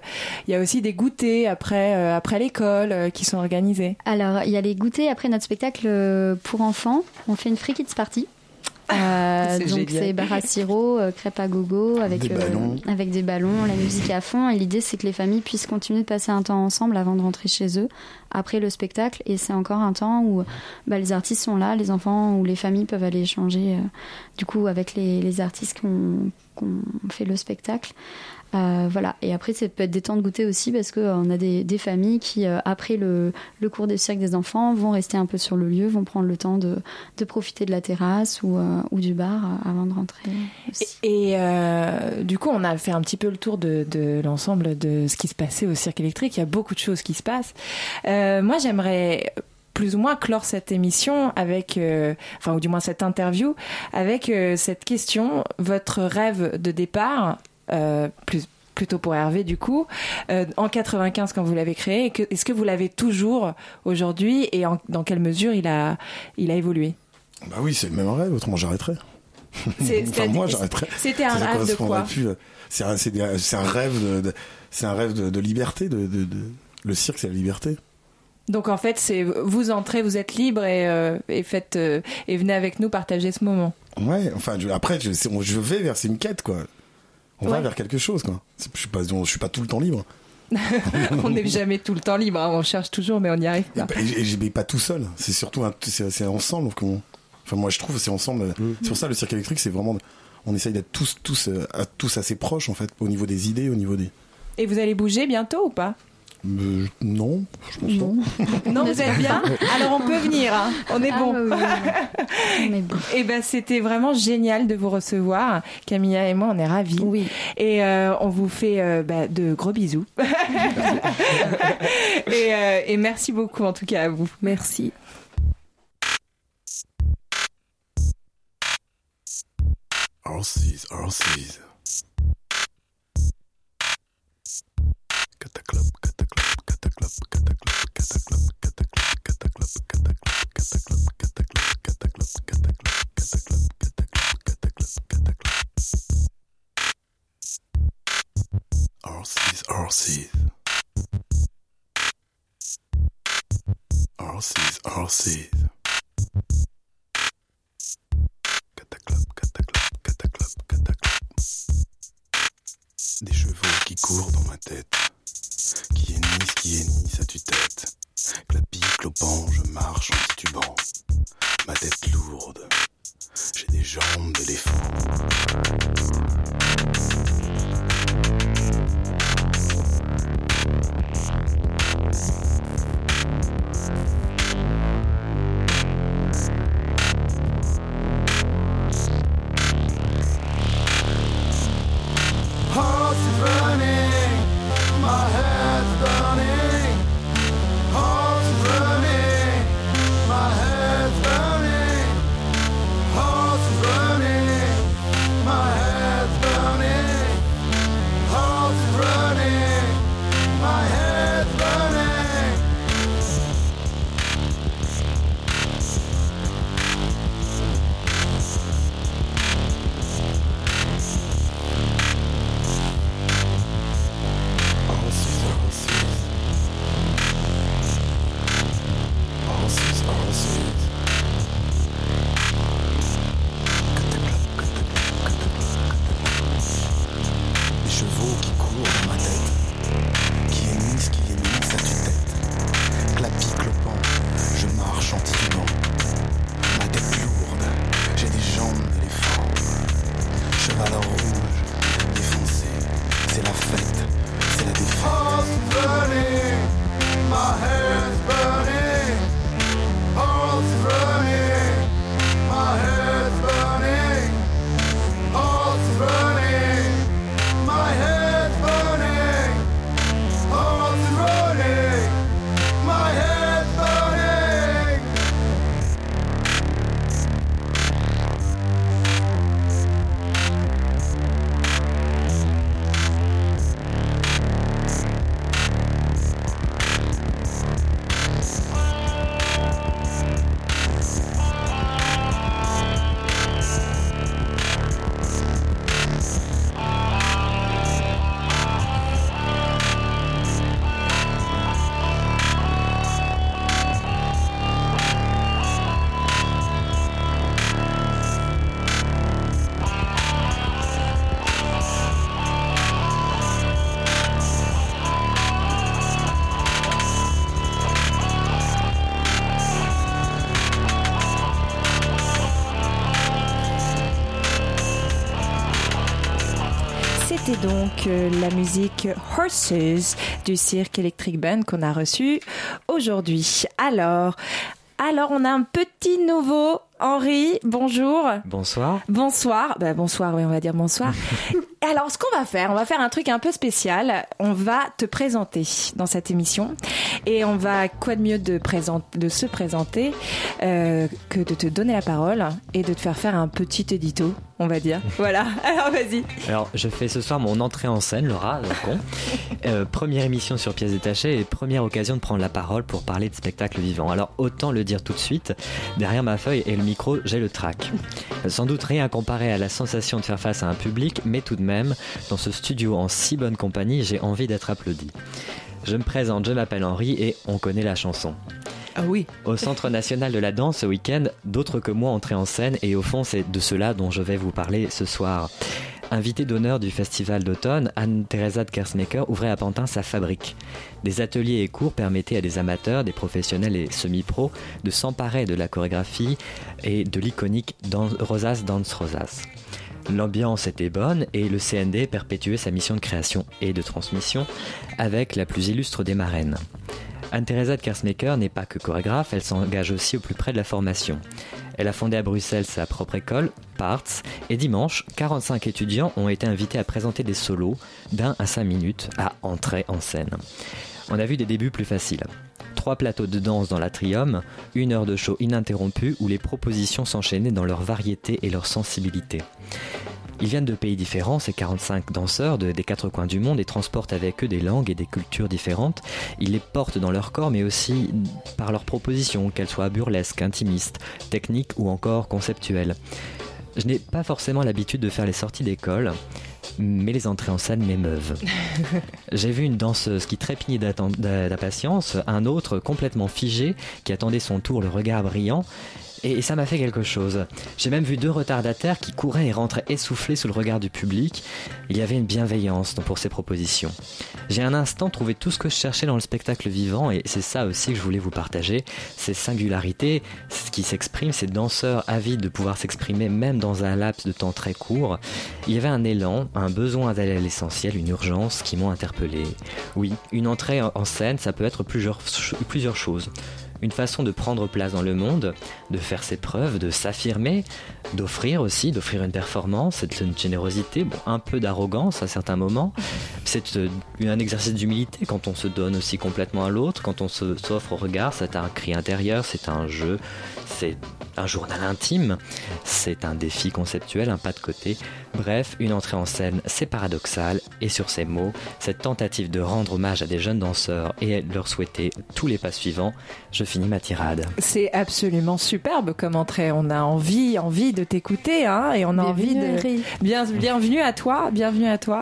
il y a aussi des goûters après, euh, après l'école euh, qui sont organisés. Alors, il y a les goûters après notre spectacle euh, pour enfants. On fait une free kids party. Euh, donc c'est bar à sirop, euh, crêpe à gogo avec Des euh, ballons. avec des ballons, la musique à fond. Et l'idée c'est que les familles puissent continuer de passer un temps ensemble avant de rentrer chez eux après le spectacle. Et c'est encore un temps où bah, les artistes sont là, les enfants ou les familles peuvent aller échanger euh, du coup avec les, les artistes qui ont, qui ont fait le spectacle. Euh, voilà. Et après, ça peut être des temps de goûter aussi parce qu'on a des, des familles qui, euh, après le, cours de cirque des enfants, vont rester un peu sur le lieu, vont prendre le temps de, profiter de la terrasse ou, euh, du bar euh, avant de rentrer. Et euh, du coup, on a fait un petit peu le tour de, l'ensemble de ce qui se passait au cirque électrique. Il y a beaucoup de choses qui se passent. Euh, moi, j'aimerais plus ou moins clore cette émission avec, euh, enfin, ou du moins cette interview, avec euh, cette question. Votre rêve de départ, euh, plus plutôt pour Hervé du coup, euh, en 95 quand vous l'avez créé, est-ce que vous l'avez toujours aujourd'hui et en- dans quelle mesure il a, il a évolué? Bah oui, c'est le même rêve, autrement j'arrêterais. Enfin, moi j'arrêterais. C'était un rêve de quoi? euh, C'est un, rêve de, de- c'est un rêve de, de liberté. De, Le cirque, c'est la liberté. Donc en fait, c'est vous entrez, vous êtes libre et, euh, et faites euh, et venez avec nous partager ce moment. Ouais, enfin, je- après, je, je vais vers, une quête, quoi. On va vers quelque chose, quoi. Je suis pas, je suis pas tout le temps libre. on n'est jamais tout le temps libre, hein, on cherche toujours, mais on n'y arrive Et, pas. et, pas tout seul. C'est surtout, un- c'est c'est ensemble qu'on. Enfin, moi, je trouve, c'est ensemble. C'est pour ça, le cirque électrique, c'est vraiment. On essaye d'être tous, tous, euh, à- tous assez proches, en fait, au niveau des idées, au niveau des. Et vous allez bouger bientôt ou pas? Euh, non, je pense Non. Non, vous êtes bien Alors on peut venir, hein. on est Ah, bon. oui, oui, oui. On est bon. Et ben c'était vraiment génial de vous recevoir. Camilla et moi, on est ravis. Oui. Et euh, on vous fait euh, bah, de gros bisous. et, euh, et merci beaucoup en tout cas à vous. Merci. Arcees, Arcees. Arcees, Arcees. Cataclop, cataclop, cataclop, cataclop. Des chevaux qui courent dans ma tête, qui hennissent à tue-tête. Clapi, clopant, je marche en titubant. Ma tête lourde, j'ai des jambes d'éléphant. Donc euh, la musique Horses du cirque Electric Band qu'on a reçu aujourd'hui. Alors, alors on a un petit nouveau. Henri, bonjour. Bonsoir. Bonsoir. Bah, bonsoir, oui, on va dire bonsoir. Alors, ce qu'on va faire, on va faire un truc un peu spécial. On va te présenter dans cette émission. Et on va, quoi de mieux de, présent- de se présenter euh, que de te donner la parole et de te faire faire un petit édito, on va dire. Voilà. Alors, vas-y. Alors, je fais ce soir mon entrée en scène, Laura, le con. Euh, première émission sur pièces détachées et première occasion de prendre la parole pour parler de spectacle vivant. Alors, autant le dire tout de suite, derrière ma feuille et le micro, j'ai le trac. Euh, Sans doute rien comparé à la sensation de faire face à un public, mais tout de même, dans ce studio en si bonne compagnie, j'ai envie d'être applaudi. Je me présente, je m'appelle Henri et on connaît la chanson. Ah oui. Au Centre national de la danse ce week-end, d'autres que moi entraient en scène et au fond c'est de cela dont je vais vous parler ce soir. Invitée d'honneur du festival d'automne, Anne-Theresa de Kersmaker ouvrait à Pantin sa fabrique. Des ateliers et cours permettaient à des amateurs, des professionnels et semi-pros de s'emparer de la chorégraphie et de l'iconique Rosas Dance Rosas. L'ambiance était bonne et le CND perpétuait sa mission de création et de transmission avec la plus illustre des marraines. Anne-Theresa de Kersmaker n'est pas que chorégraphe, elle s'engage aussi au plus près de la formation. Elle a fondé à Bruxelles sa propre école, Parts, et dimanche, 45 étudiants ont été invités à présenter des solos d'un à 5 minutes à entrer en scène. On a vu des débuts plus faciles. Trois plateaux de danse dans l'atrium, une heure de show ininterrompue où les propositions s'enchaînaient dans leur variété et leur sensibilité. Ils viennent de pays différents, ces 45 danseurs de- des quatre coins du monde et transportent avec eux des langues et des cultures différentes. Ils les portent dans leur corps mais aussi par leurs propositions, qu'elles soient burlesques, intimistes, techniques ou encore conceptuelles. Je n'ai pas forcément l'habitude de faire les sorties d'école, mais les entrées en scène m'émeuvent. J'ai vu une danseuse qui trépignait d'impatience, un autre complètement figé qui attendait son tour, le regard brillant. Et ça m'a fait quelque chose. J'ai même vu deux retardataires qui couraient et rentraient essoufflés sous le regard du public. Il y avait une bienveillance pour ces propositions. J'ai un instant trouvé tout ce que je cherchais dans le spectacle vivant et c'est ça aussi que je voulais vous partager. Ces singularités, ce qui s'exprime, ces danseurs avides de pouvoir s'exprimer même dans un laps de temps très court. Il y avait un élan, un besoin d'aller à l'essentiel, une urgence qui m'ont interpellé. Oui, une entrée en scène, ça peut être plusieurs, plusieurs choses. Une façon de prendre place dans le monde, de faire ses preuves, de s'affirmer, d'offrir aussi, d'offrir une performance, une générosité, un peu d'arrogance à certains moments. C'est euh, un exercice d'humilité quand on se donne aussi complètement à l'autre, quand on s'offre au regard, c'est un cri intérieur, c'est un jeu, c'est un journal intime, c'est un défi conceptuel, un pas de côté. Bref, une entrée en scène, c'est paradoxal, et sur ces mots, cette tentative de rendre hommage à des jeunes danseurs et leur souhaiter tous les pas suivants, je finis ma tirade. C'est absolument superbe comme entrée. On a envie, envie de t'écouter, hein, et on a envie Bienvenue, de. Bien, bienvenue à toi, bienvenue à toi.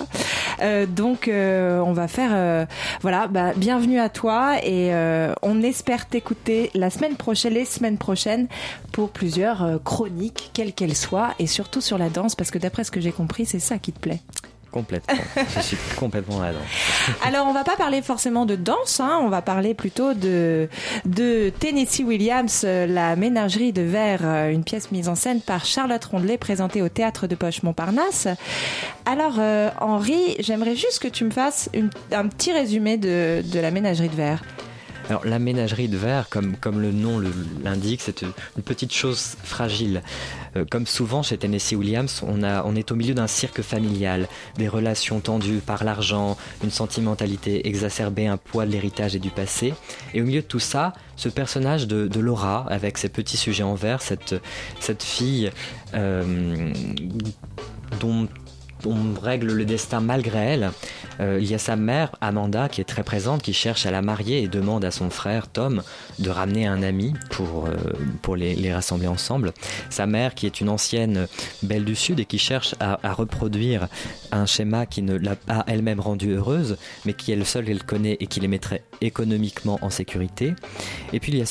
Euh, donc, euh, on va faire, euh, voilà, bah, bienvenue à toi, et euh, on espère t'écouter la semaine prochaine, les semaines prochaines, pour plusieurs euh, chroniques, quelles qu'elles soient, et surtout sur la danse, parce que d'après ce que j'ai compris, c'est ça qui te plaît. Complètement. je suis complètement là-dedans. Alors, on va pas parler forcément de danse, hein, on va parler plutôt de, de Tennessee Williams, euh, la ménagerie de verre, euh, une pièce mise en scène par Charlotte Rondelet, présentée au théâtre de Poche Montparnasse. Alors, euh, Henri, j'aimerais juste que tu me fasses une- un petit résumé de, de la ménagerie de verre. Alors la ménagerie de verre, comme, comme le nom l'indique, c'est une petite chose fragile. Euh, comme souvent chez Tennessee Williams, on, a, on est au milieu d'un cirque familial, des relations tendues par l'argent, une sentimentalité exacerbée, un poids de l'héritage et du passé. Et au milieu de tout ça, ce personnage de, de Laura, avec ses petits sujets en verre, cette, cette fille euh, dont on règle le destin malgré elle. Euh, il y a sa mère, Amanda, qui est très présente, qui cherche à la marier et demande à son frère, Tom, de ramener un ami pour, euh, pour les, les rassembler ensemble. Sa mère, qui est une ancienne belle du Sud et qui cherche à, reproduire un schéma qui ne l'a pas elle-même rendue heureuse, mais qui est le seul qu'elle connaît et qui les mettrait économiquement en sécurité. Et puis il y a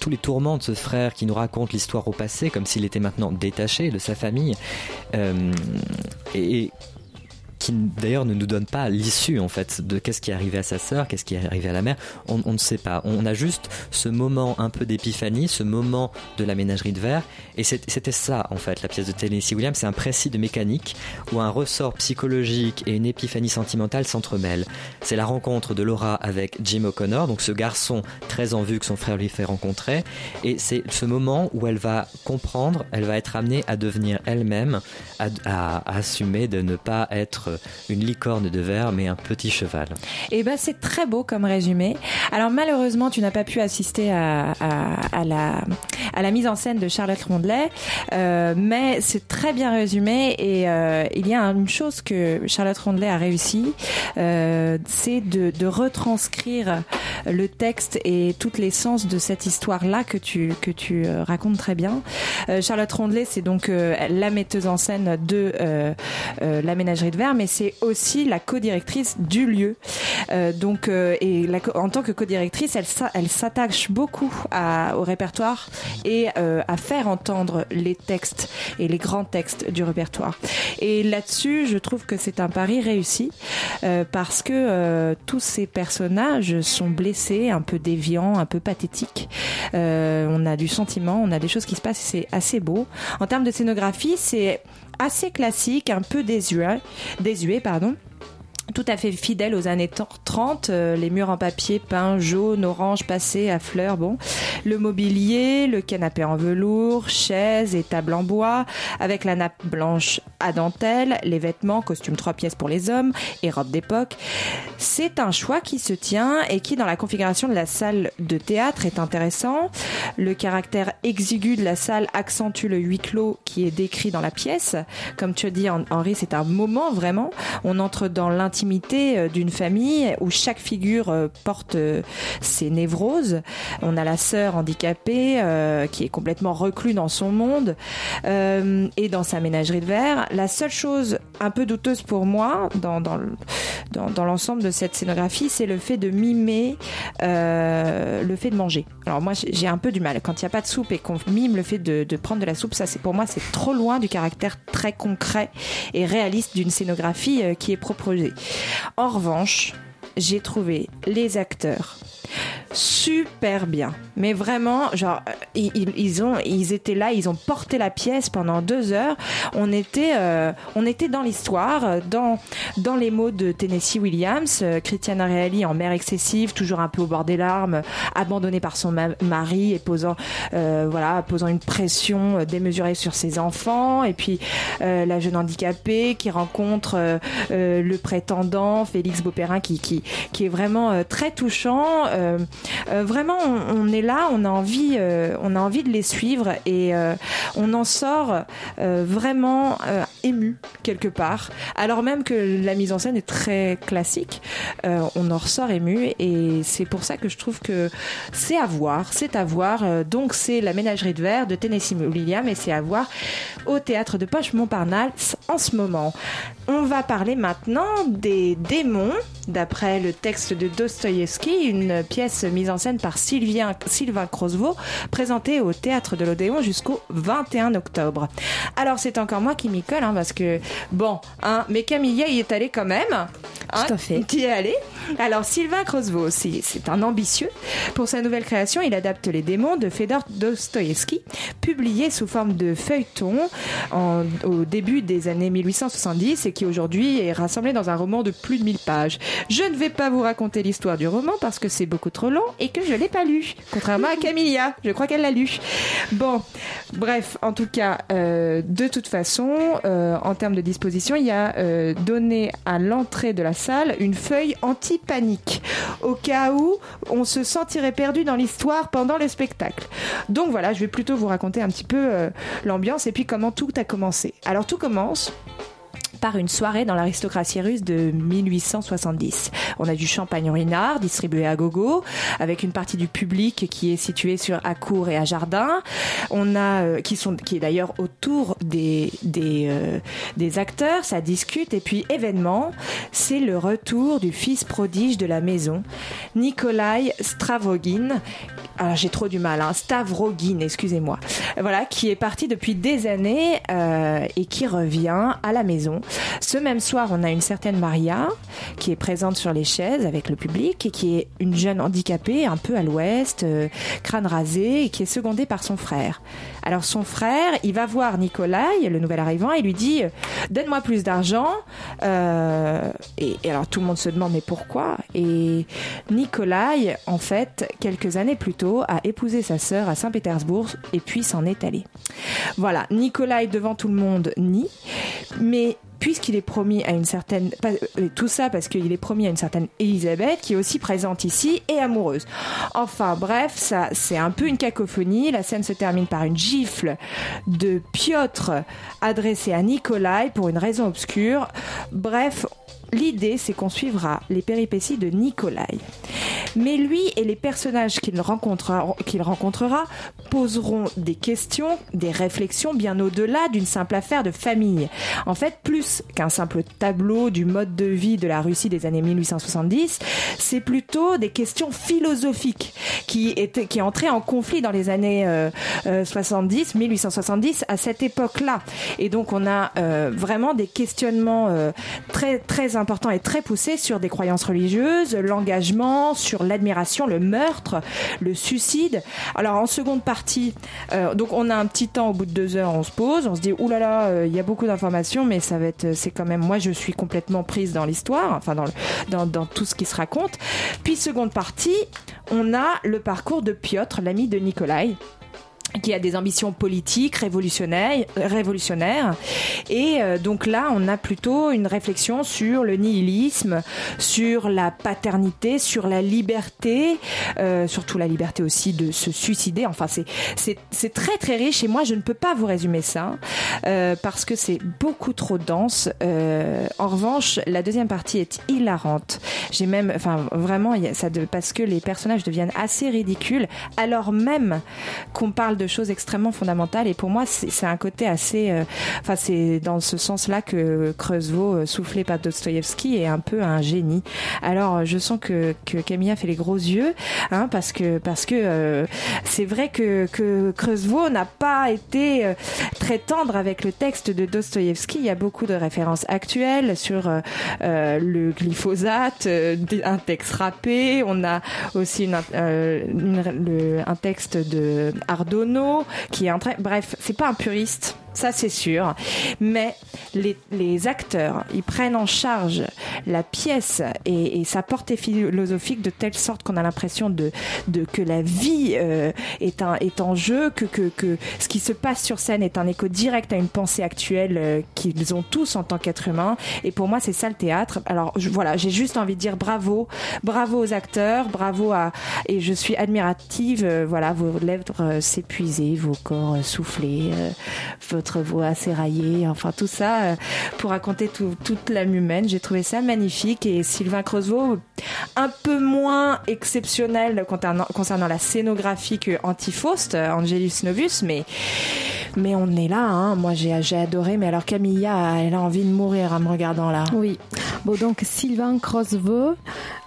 tous les tourments de ce frère qui nous raconte l'histoire au passé, comme s'il était maintenant détaché de sa famille. Euh, et, e, qui d'ailleurs ne nous donne pas l'issue en fait de qu'est-ce qui est arrivé à sa sœur, qu'est-ce qui est arrivé à la mère. On, ne sait pas. On a juste ce moment un peu d'épiphanie, ce moment de la ménagerie de verre. Et c'était ça en fait la pièce de Tennessee Williams. C'est un précis de mécanique où un ressort psychologique et une épiphanie sentimentale s'entremêlent. C'est la rencontre de Laura avec Jim O'Connor, donc ce garçon très en vue que son frère lui fait rencontrer. Et c'est ce moment où elle va comprendre, elle va être amenée à devenir elle-même, à assumer de ne pas être une licorne de verre, mais un petit cheval. Et ben c'est très beau comme résumé. Alors malheureusement tu n'as pas pu assister à, à- la, à la mise en scène de Charlotte Rondelet, euh, mais c'est très bien résumé et euh, il y a une chose que Charlotte Rondelet a réussi, euh, c'est de, de retranscrire le texte et toute l'essence de cette histoire-là que tu, que tu euh, racontes très bien. Euh, Charlotte Rondelet, c'est donc euh, la metteuse en scène de euh, euh, la ménagerie de verre, mais c'est aussi la co-directrice du lieu. Euh, donc, euh, et en tant que co-directrice, elle, s'a- elle s'attache beaucoup au répertoire et euh, à faire entendre les textes et les grands textes du répertoire. Et là-dessus, je trouve que c'est un pari réussi parce que tous ces personnages sont blessés, un peu déviants, un peu pathétiques. On a du sentiment, on a des choses qui se passent, c'est assez beau. En termes de scénographie, c'est assez classique, un peu désuet, désuet pardon tout à fait fidèle aux années 30, euh, les murs en papier peints jaune, orange, passé à fleurs, bon. Le mobilier, le canapé en velours, chaises et table en bois, avec la nappe blanche à dentelle, les vêtements, costumes trois pièces pour les hommes et robes d'époque. C'est un choix qui se tient et qui, dans la configuration de la salle de théâtre, est intéressant. Le caractère exigu de la salle accentue le huis clos qui est décrit dans la pièce. Comme tu as dit, Hen- Henri, c'est un moment vraiment. On entre dans euh, d'une famille où chaque figure euh, porte euh, ses névroses. On a la sœur handicapée qui est complètement reclue dans son monde et dans sa ménagerie de verre. La seule chose un peu douteuse pour moi dans, dans, le- dans, dans l'ensemble de cette scénographie, c'est le fait de mimer le fait de manger. Alors moi, j'ai un peu du mal. Quand il n'y a pas de soupe et qu'on mime le fait de, prendre de la soupe, ça c'est pour moi c'est trop loin du caractère très concret et réaliste d'une scénographie qui est proposée. En revanche, j'ai trouvé les acteurs super bien. Mais vraiment, genre, euh, ils, ils- ont, ils étaient là, ils ont porté la pièce pendant deux heures. On était, euh, on était dans l'histoire, dans, les mots de Tennessee Williams, euh, Christiana Reali en mère excessive, toujours un peu au bord des larmes, abandonnée par son ma- mari et posant, euh, une pression démesurée sur ses enfants. Et puis la jeune handicapée qui rencontre le prétendant Félix Beauperrin qui, qui, qui est vraiment très touchant. Euh, euh, vraiment, on, est là, on a envie, euh, on a envie de les suivre et on en sort vraiment ému quelque part. Alors même que la mise en scène est très classique, on en ressort ému et c'est pour ça que je trouve que c'est à voir, c'est à voir. Donc c'est la ménagerie de verre de Tennessee Williams et c'est à voir au théâtre de Poche Montparnasse en ce moment. On va parler maintenant des démons, d'après le texte de Dostoïevski, une pièce mise en scène par Sylvien, Sylvain Crosvaux, présentée au théâtre de l'Odéon jusqu'au 21 octobre. Alors c'est encore moi qui m'y colle, hein, parce que bon, hein, mais Camilla y est allée quand même. Hein, Tout à fait. Tu y es allé Alors Sylvain Crosvaux, c'est c'est un ambitieux. Pour sa nouvelle création, il adapte les démons de Fedor Dostoïevski, publié sous forme de feuilleton en- au début des années 1870 et qui aujourd'hui est rassemblé dans un roman de plus de 1000 pages. Je ne vais pas vous raconter l'histoire du roman parce que c'est beaucoup trop long et que je l'ai pas lu, contrairement à Camilla. Je crois qu'elle l'a lu. Bon, bref, en tout cas, euh, de toute façon, euh, en termes de disposition, il y a euh, donné à l'entrée de la salle une feuille anti-panique au cas où on se sentirait perdu dans l'histoire pendant le spectacle. Donc voilà, je vais plutôt vous raconter un petit peu l'ambiance et puis comment tout a commencé. Alors tout commence par une soirée dans l'aristocratie russe de 1870. On a du champagne ruinard distribué à gogo, avec une partie du public qui est située sur à cour et à jardin. On a euh, qui sont qui est d'ailleurs autour des des euh, des acteurs, ça discute et puis événement, c'est le retour du fils prodige de la maison, Nikolai Stravogin. alors j'ai trop du mal, hein, Stavrogin, excusez-moi, voilà, qui est parti depuis des années euh, et qui revient à la maison. Ce même soir, on a une certaine Maria qui est présente sur les chaises avec le public et qui est une jeune handicapée, un peu à l'ouest, euh, crâne rasé, qui est secondée par son frère. Alors son frère, il va voir Nikolai, le nouvel arrivant, et lui dit Donne-moi plus d'argent. Euh, et, et alors tout le monde se demande Mais pourquoi? Et Nikolai, en fait, quelques années plus tôt, a épousé sa sœur à Saint-Pétersbourg et puis s'en est allé. Voilà, Nikolai devant tout le monde nie, mais puisqu'il est promis à une certaine euh, tout ça parce qu'il est promis à une certaine Elisabeth qui est aussi présente ici et amoureuse. Enfin bref, ça c'est un peu une cacophonie. La scène se termine par une gifle de Piotr adressée à Nikolai pour une raison obscure. Bref, L'idée, c'est qu'on suivra les péripéties de Nikolai. Mais lui et les personnages qu'il rencontrera, poseront des questions, des réflexions bien au-delà d'une simple affaire de famille. En fait, plus qu'un simple tableau du mode de vie de la Russie des années 1870, c'est plutôt des questions philosophiques qui étaient, qui entraient en conflit dans les années euh, euh, 70, 1870 à cette époque-là. Et donc, on a euh, vraiment des questionnements euh, très très importants et très poussés sur des croyances religieuses, l'engagement, sur l'admiration, le meurtre, le suicide. Alors en seconde partie, euh, donc on a un petit temps au bout de deux heures, on se pose, on se dit oulala, là là, euh, il y a beaucoup d'informations, mais ça va être, c'est quand même, moi je suis complètement prise dans l'histoire, enfin dans, dans dans tout ce qui se raconte. Puis seconde partie, on a le parcours de Piotr, l'ami de Nikolai qui a des ambitions politiques révolutionnaires, révolutionnaires. Et euh, donc là, on a plutôt une réflexion sur le nihilisme, sur la paternité, sur la liberté, euh, surtout la liberté aussi de se suicider. Enfin, c'est c'est très très riche et moi, je ne peux pas vous résumer ça euh, parce que c'est beaucoup trop dense. En revanche, la deuxième partie est hilarante. J'ai même, enfin, vraiment, ça parce que les personnages deviennent assez ridicules, alors même qu'on parle de choses extrêmement fondamentales. Et pour moi, c'est un côté assez, euh, enfin, c'est dans ce sens-là que Creusevaux, soufflé par Dostoïevski, est un peu un génie. Alors, je sens que, que Camilla fait les gros yeux, hein, parce que parce que euh, c'est vrai que que Creusevaux n'a pas été euh, très tendre avec le texte de Dostoïevski. Il y a beaucoup de références actuelles sur le glyphosate, un texte rappé. On a aussi une, un texte de Qui est un très bref, c'est pas un puriste. Ça c'est sûr, mais les, les acteurs, ils prennent en charge la pièce et, sa portée philosophique de telle sorte qu'on a l'impression de, de que la vie euh, est un est en jeu, que, que que ce qui se passe sur scène est un écho direct à une pensée actuelle euh, qu'ils ont tous en tant qu'êtres humains. Et pour moi, c'est ça le théâtre. Alors voilà, j'ai juste envie de dire bravo, bravo aux acteurs, bravo à et je suis admirative. euh, voilà, vos lèvres s'épuiser, vos corps soufflés, votre voix s'érailler, enfin tout ça euh, pour raconter tout- toute l'âme humaine. J'ai trouvé ça magnifique et Sylvain Creusot un peu moins exceptionnel concernant, concernant la scénographie que Antifaust, euh, Angelus Novus, mais mais on est là. Hein. Moi j'ai j'ai adoré, mais alors Camilla, elle a envie de mourir en me regardant là. Oui. Bon, donc Sylvain Crosveux,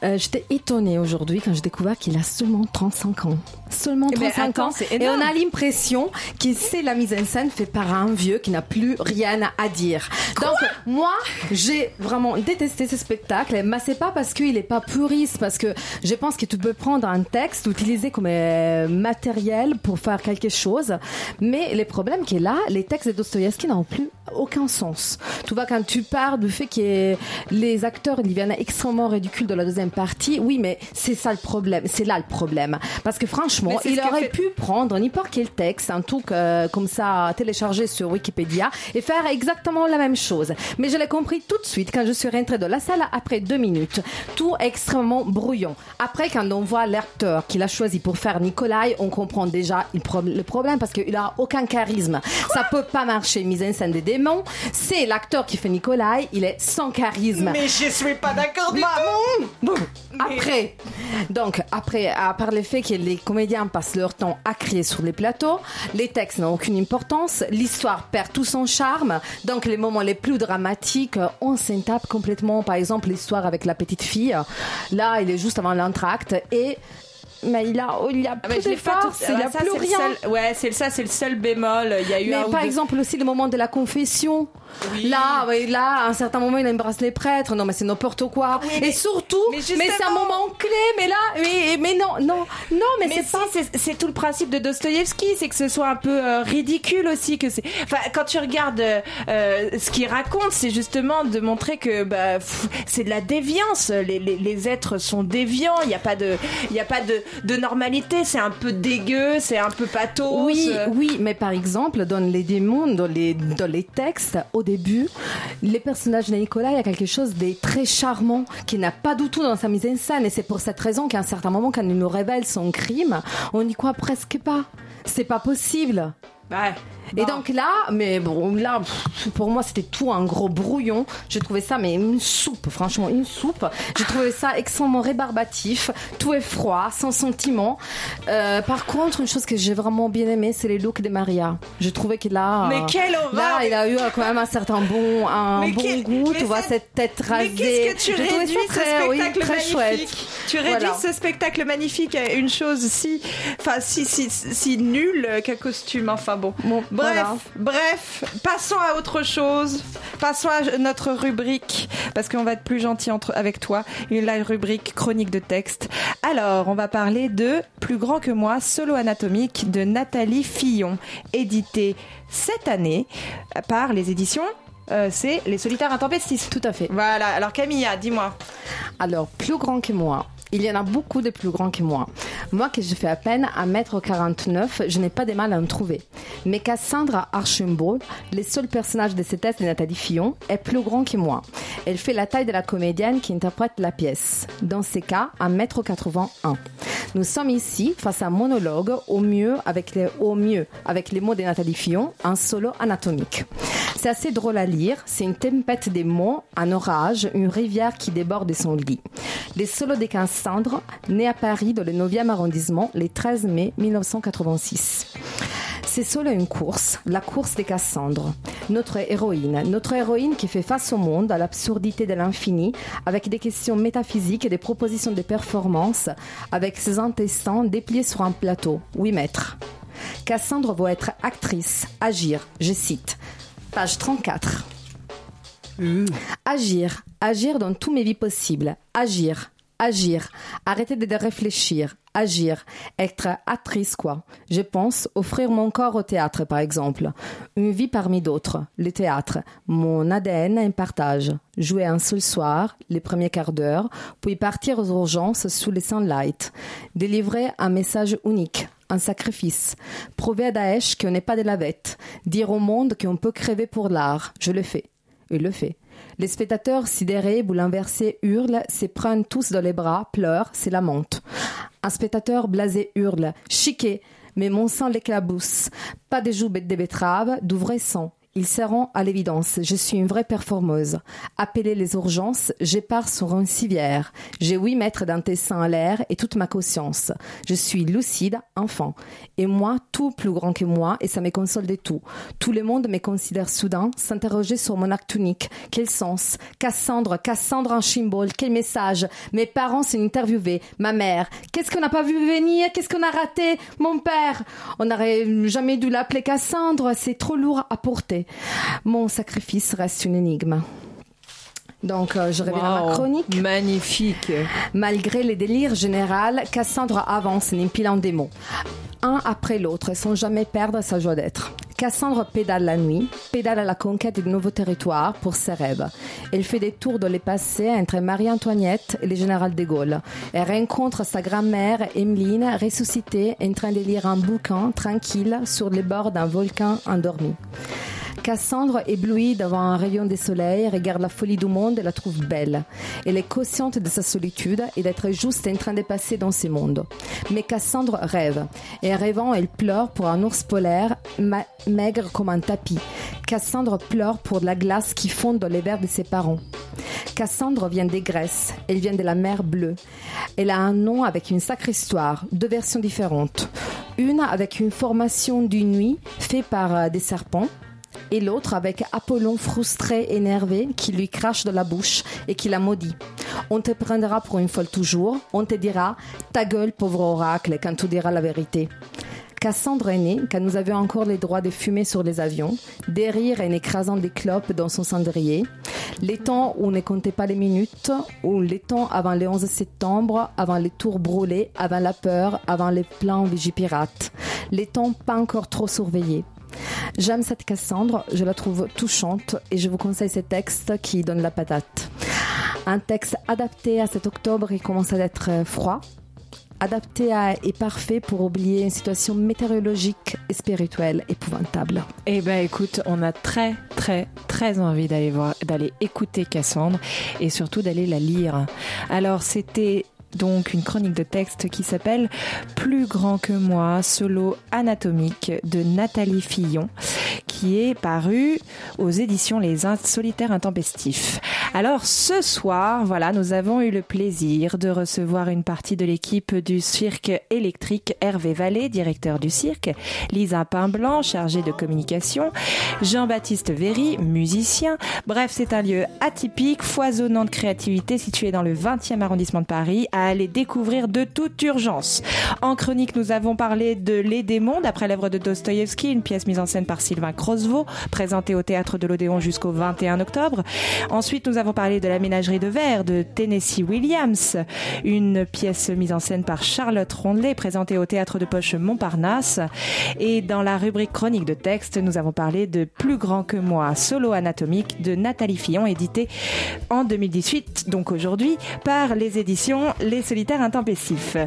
euh, j'étais étonnée aujourd'hui quand j'ai découvert qu'il a seulement 35 ans. Seulement Eh ben, 35 attends, ans. Et on a l'impression que c'est la mise en scène faite par un vieux qui n'a plus rien à dire. donc, moi, j'ai vraiment détesté ce spectacle. Mais c'est pas parce qu'il est pas puriste, parce que je pense que tu peux prendre un texte, l'utiliser comme euh, matériel pour faire quelque chose. Mais le problème qui est là, les textes de Dostoïevski n'ont plus aucun sens. Tu vois, quand tu parles du fait que les acteurs ils deviennent extrêmement ridicules de la deuxième partie, oui, mais c'est ça le problème. C'est là le problème. Parce que franchement, il aurait fait- pu prendre n'importe quel texte, un truc euh, comme ça téléchargé sur Wikipédia et faire exactement la même chose. Mais je l'ai compris tout de suite quand je suis rentrée de la salle après deux minutes. Tout est extrêmement brouillon. Après, quand on voit l'acteur qu'il a choisi pour faire Nikolai, on comprend déjà le pro- le problème parce qu'il a aucun charisme. ça peut pas marcher. Mise en scène des démons, c'est l'acteur qui fait Nikolai, il est sans charisme. Mais je suis pas d'accord du tout. Bon, après, donc après, à part le fait que les comédiens passent leur temps à crier sur les plateaux, les textes n'ont aucune importance, l'histoire perd tout son charme. Donc les moments les plus dramatiques, euh, on s'en tape complètement. Par exemple, l'histoire avec la petite fille. Là, il est juste avant l'entracte et mais il a, il y a Ah, plus je de l'ai pas tout- force, il y ah, a ça, plus rien. seul- Ouais, c'est ça, c'est le seul bémol. Il y a eu Mais un ou par deux- exemple aussi le moment de la confession. Là, ouais, là, à un certain moment, il embrasse les prêtres. Non, mais c'est n'importe quoi. et surtout, mais, c'est un moment clé. Mais là, mais, mais non, non, non, mais, Mais c'est si, pas. c'est- tout le principe de Dostoïevski, c'est que ce soit un peu euh, ridicule aussi, que c'est. Enfin, quand tu regardes euh, euh, ce qu'il raconte, c'est justement de montrer que bah, c'est de la déviance. Les, les, les êtres sont déviants. Il n'y a pas de, il y a pas de, de normalité. C'est un peu dégueu, c'est un peu pathos. Oui, oui, mais par exemple, dans les démons, dans les, dans les textes, au début, les personnages de Nicolas, il y a quelque chose de très charmant qui n'a pas du tout dans sa mise en scène. Et c'est pour cette raison qu'à un certain moment, quand il nous révèle son crime, on n'y croit presque pas. C'est pas possible. Ouais. Et donc là, mais bon, là, pff, pour moi, c'était tout un gros brouillon. J'ai trouvé ça, mais une soupe, franchement, une soupe. J'ai trouvé ça extrêmement rébarbatif. Tout est froid, sans sentiment. Euh, par contre, une chose que j'ai vraiment bien aimé, c'est les looks de Maria. J'ai trouvé que là, Mais quelle horreur Là, il a eu quand même un certain bon, un Mais bon quel- goût. mais Tu vois cette tête Mais rasée. qu'est-ce que tu réduis ce très, oui, spectacle très magnifique chouette. Tu réduis Voilà. ce spectacle magnifique à une chose si, enfin si si si nulle qu'un costume. Enfin bon. bref, voilà. bref, passons à autre chose. Passons à notre rubrique parce qu'on va être plus gentil entre avec toi. Une la rubrique chronique de texte. Alors, on va parler de Plus grand que moi, solo anatomique de Nathalie Fillon, édité cette année par les éditions. euh, c'est Les Solitaires Intempestifs. Tout à fait. Voilà. Alors Camilla, dis-moi. Alors, plus grand que moi. Il y en a beaucoup de plus grands que moi. Moi, que je fais à peine 1m49, je n'ai pas de mal à en trouver. Mais Cassandra Archambault, le seul personnage de cette de Nathalie Fillon, est plus grand que moi. Elle fait la taille de la comédienne qui interprète la pièce. Dans ces cas, 1m81. Nous sommes ici face à un monologue, au mieux avec les, au mieux avec les mots de Nathalie Fillon, un solo anatomique. C'est assez drôle à lire, c'est une tempête des mots, un orage, une rivière qui déborde de son lit. Les solos de Cassandre, né à Paris dans le 9e arrondissement le 13 mai 1986. C'est solo une course, la course des Cassandre. Notre héroïne, notre héroïne qui fait face au monde, à l'absurdité de l'infini, avec des questions métaphysiques et des propositions de performance, avec ses intestins dépliés sur un plateau. 8 mètres. Cassandre veut être actrice, agir, je cite. Page 34. Agir, agir dans tous mes vies possibles. Agir, agir. Arrêter de réfléchir. Agir. Être actrice, quoi. Je pense offrir mon corps au théâtre, par exemple. Une vie parmi d'autres. Le théâtre. Mon ADN, un partage. Jouer un seul soir, les premiers quarts d'heure, puis partir aux urgences sous les sunlight. Délivrer un message unique un sacrifice. Prouver à Daesh qu'on n'est pas des lavettes. Dire au monde qu'on peut crever pour l'art. Je le fais. Il le fait. Les spectateurs sidérés, bouleversés, hurlent, se prennent tous dans les bras, pleurent, se lamentent. Un spectateur blasé hurle, chiqué, mais mon sang l'éclabousse. Pas de joues de betterave, d'ouvre sang. Ils seront à l'évidence. Je suis une vraie performeuse. Appelez les urgences, je pars sur une civière. J'ai huit mètres d'intestin à l'air et toute ma conscience. Je suis lucide, enfant. Et moi, tout plus grand que moi, et ça me console de tout. Tout le monde me considère soudain, s'interroger sur mon acte unique. Quel sens? Cassandre, Cassandre en chimbol, quel message? Mes parents s'est interviewés, ma mère. Qu'est-ce qu'on n'a pas vu venir? Qu'est-ce qu'on a raté? Mon père On n'aurait jamais dû l'appeler Cassandre, c'est trop lourd à porter. Mon sacrifice reste une énigme. Donc, euh, je reviens à ma chronique. Magnifique. Malgré les délires généraux, Cassandre avance en empilant des mots. Un après l'autre, sans jamais perdre sa joie d'être. Cassandre pédale la nuit, pédale à la conquête de nouveaux territoires pour ses rêves. Elle fait des tours dans les passés entre Marie-Antoinette et le général de Gaulle. Elle rencontre sa grand-mère, Emeline, ressuscitée, en train de lire un bouquin tranquille sur les bords d'un volcan endormi. Cassandre, éblouie devant un rayon de soleil, regarde la folie du monde et la trouve belle. Elle est consciente de sa solitude et d'être juste en train de passer dans ce monde. Mais Cassandre rêve. Et rêvant, elle pleure pour un ours polaire maigre comme un tapis. Cassandre pleure pour la glace qui fond dans les verres de ses parents. Cassandre vient des Grèces. Elle vient de la mer Bleue. Elle a un nom avec une sacrée histoire, deux versions différentes. Une avec une formation d'une nuit faite par euh, des serpents et l'autre avec Apollon frustré, énervé, qui lui crache de la bouche et qui la maudit. On te prendra pour une folle toujours. On te dira ta gueule, pauvre oracle, quand tu diras la vérité. Cassandre est née quand nous avions encore les droits de fumer sur les avions, des rires en écrasant des clopes dans son cendrier, les temps où on ne comptait pas les minutes, ou les temps avant le 11 septembre, avant les tours brûlés, avant la peur, avant les plans vigipirates, les temps pas encore trop surveillés. J'aime cette Cassandre, je la trouve touchante et je vous conseille ce texte qui donne la patate. Un texte adapté à cet octobre qui commence à être froid, adapté à, et parfait pour oublier une situation météorologique et spirituelle épouvantable. Eh ben écoute, on a très très très envie d'aller voir, d'aller écouter Cassandre et surtout d'aller la lire. Alors c'était donc une chronique de texte qui s'appelle Plus grand que moi, solo anatomique de Nathalie Fillon, qui est paru aux éditions Les Insolitaires Intempestifs. Alors ce soir, voilà, nous avons eu le plaisir de recevoir une partie de l'équipe du cirque électrique Hervé Vallée, directeur du cirque, Lisa Pain-Blanc, chargée de communication, Jean-Baptiste Véry, musicien. Bref, c'est un lieu atypique, foisonnant de créativité situé dans le 20e arrondissement de Paris, aller découvrir de toute urgence. En chronique, nous avons parlé de Les démons, d'après l'œuvre de Dostoïevski, une pièce mise en scène par Sylvain Crosvaux, présentée au théâtre de l'Odéon jusqu'au 21 octobre. Ensuite, nous avons parlé de La ménagerie de verre de Tennessee Williams, une pièce mise en scène par Charlotte Rondelet, présentée au théâtre de Poche Montparnasse. Et dans la rubrique chronique de texte, nous avons parlé de Plus grand que moi, solo anatomique de Nathalie Fillon, édité en 2018, donc aujourd'hui, par les éditions Solitaires Intempestifs.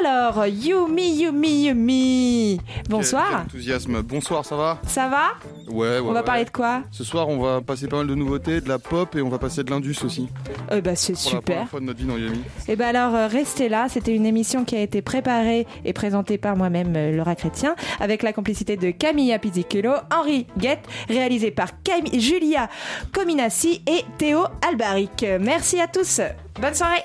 Alors, Yumi, Yumi, Yumi, bonsoir. Quel enthousiasme. Bonsoir, ça va? Ça va? Ouais, ouais. On va ouais. parler de quoi? Ce soir, on va passer pas mal de nouveautés, de la pop et on va passer de l'indus aussi. Eh ben, c'est Pour la super. première fois de notre vie dans Yumi. Et ben alors euh, restez là, c'était une émission qui a été préparée et présentée par moi-même euh, Laura Chrétien avec la complicité de Camilla Pizziculo, Henri Guette, réalisée par Cam- Julia Cominassi et Théo Albaric. Merci à tous. Bonne soirée.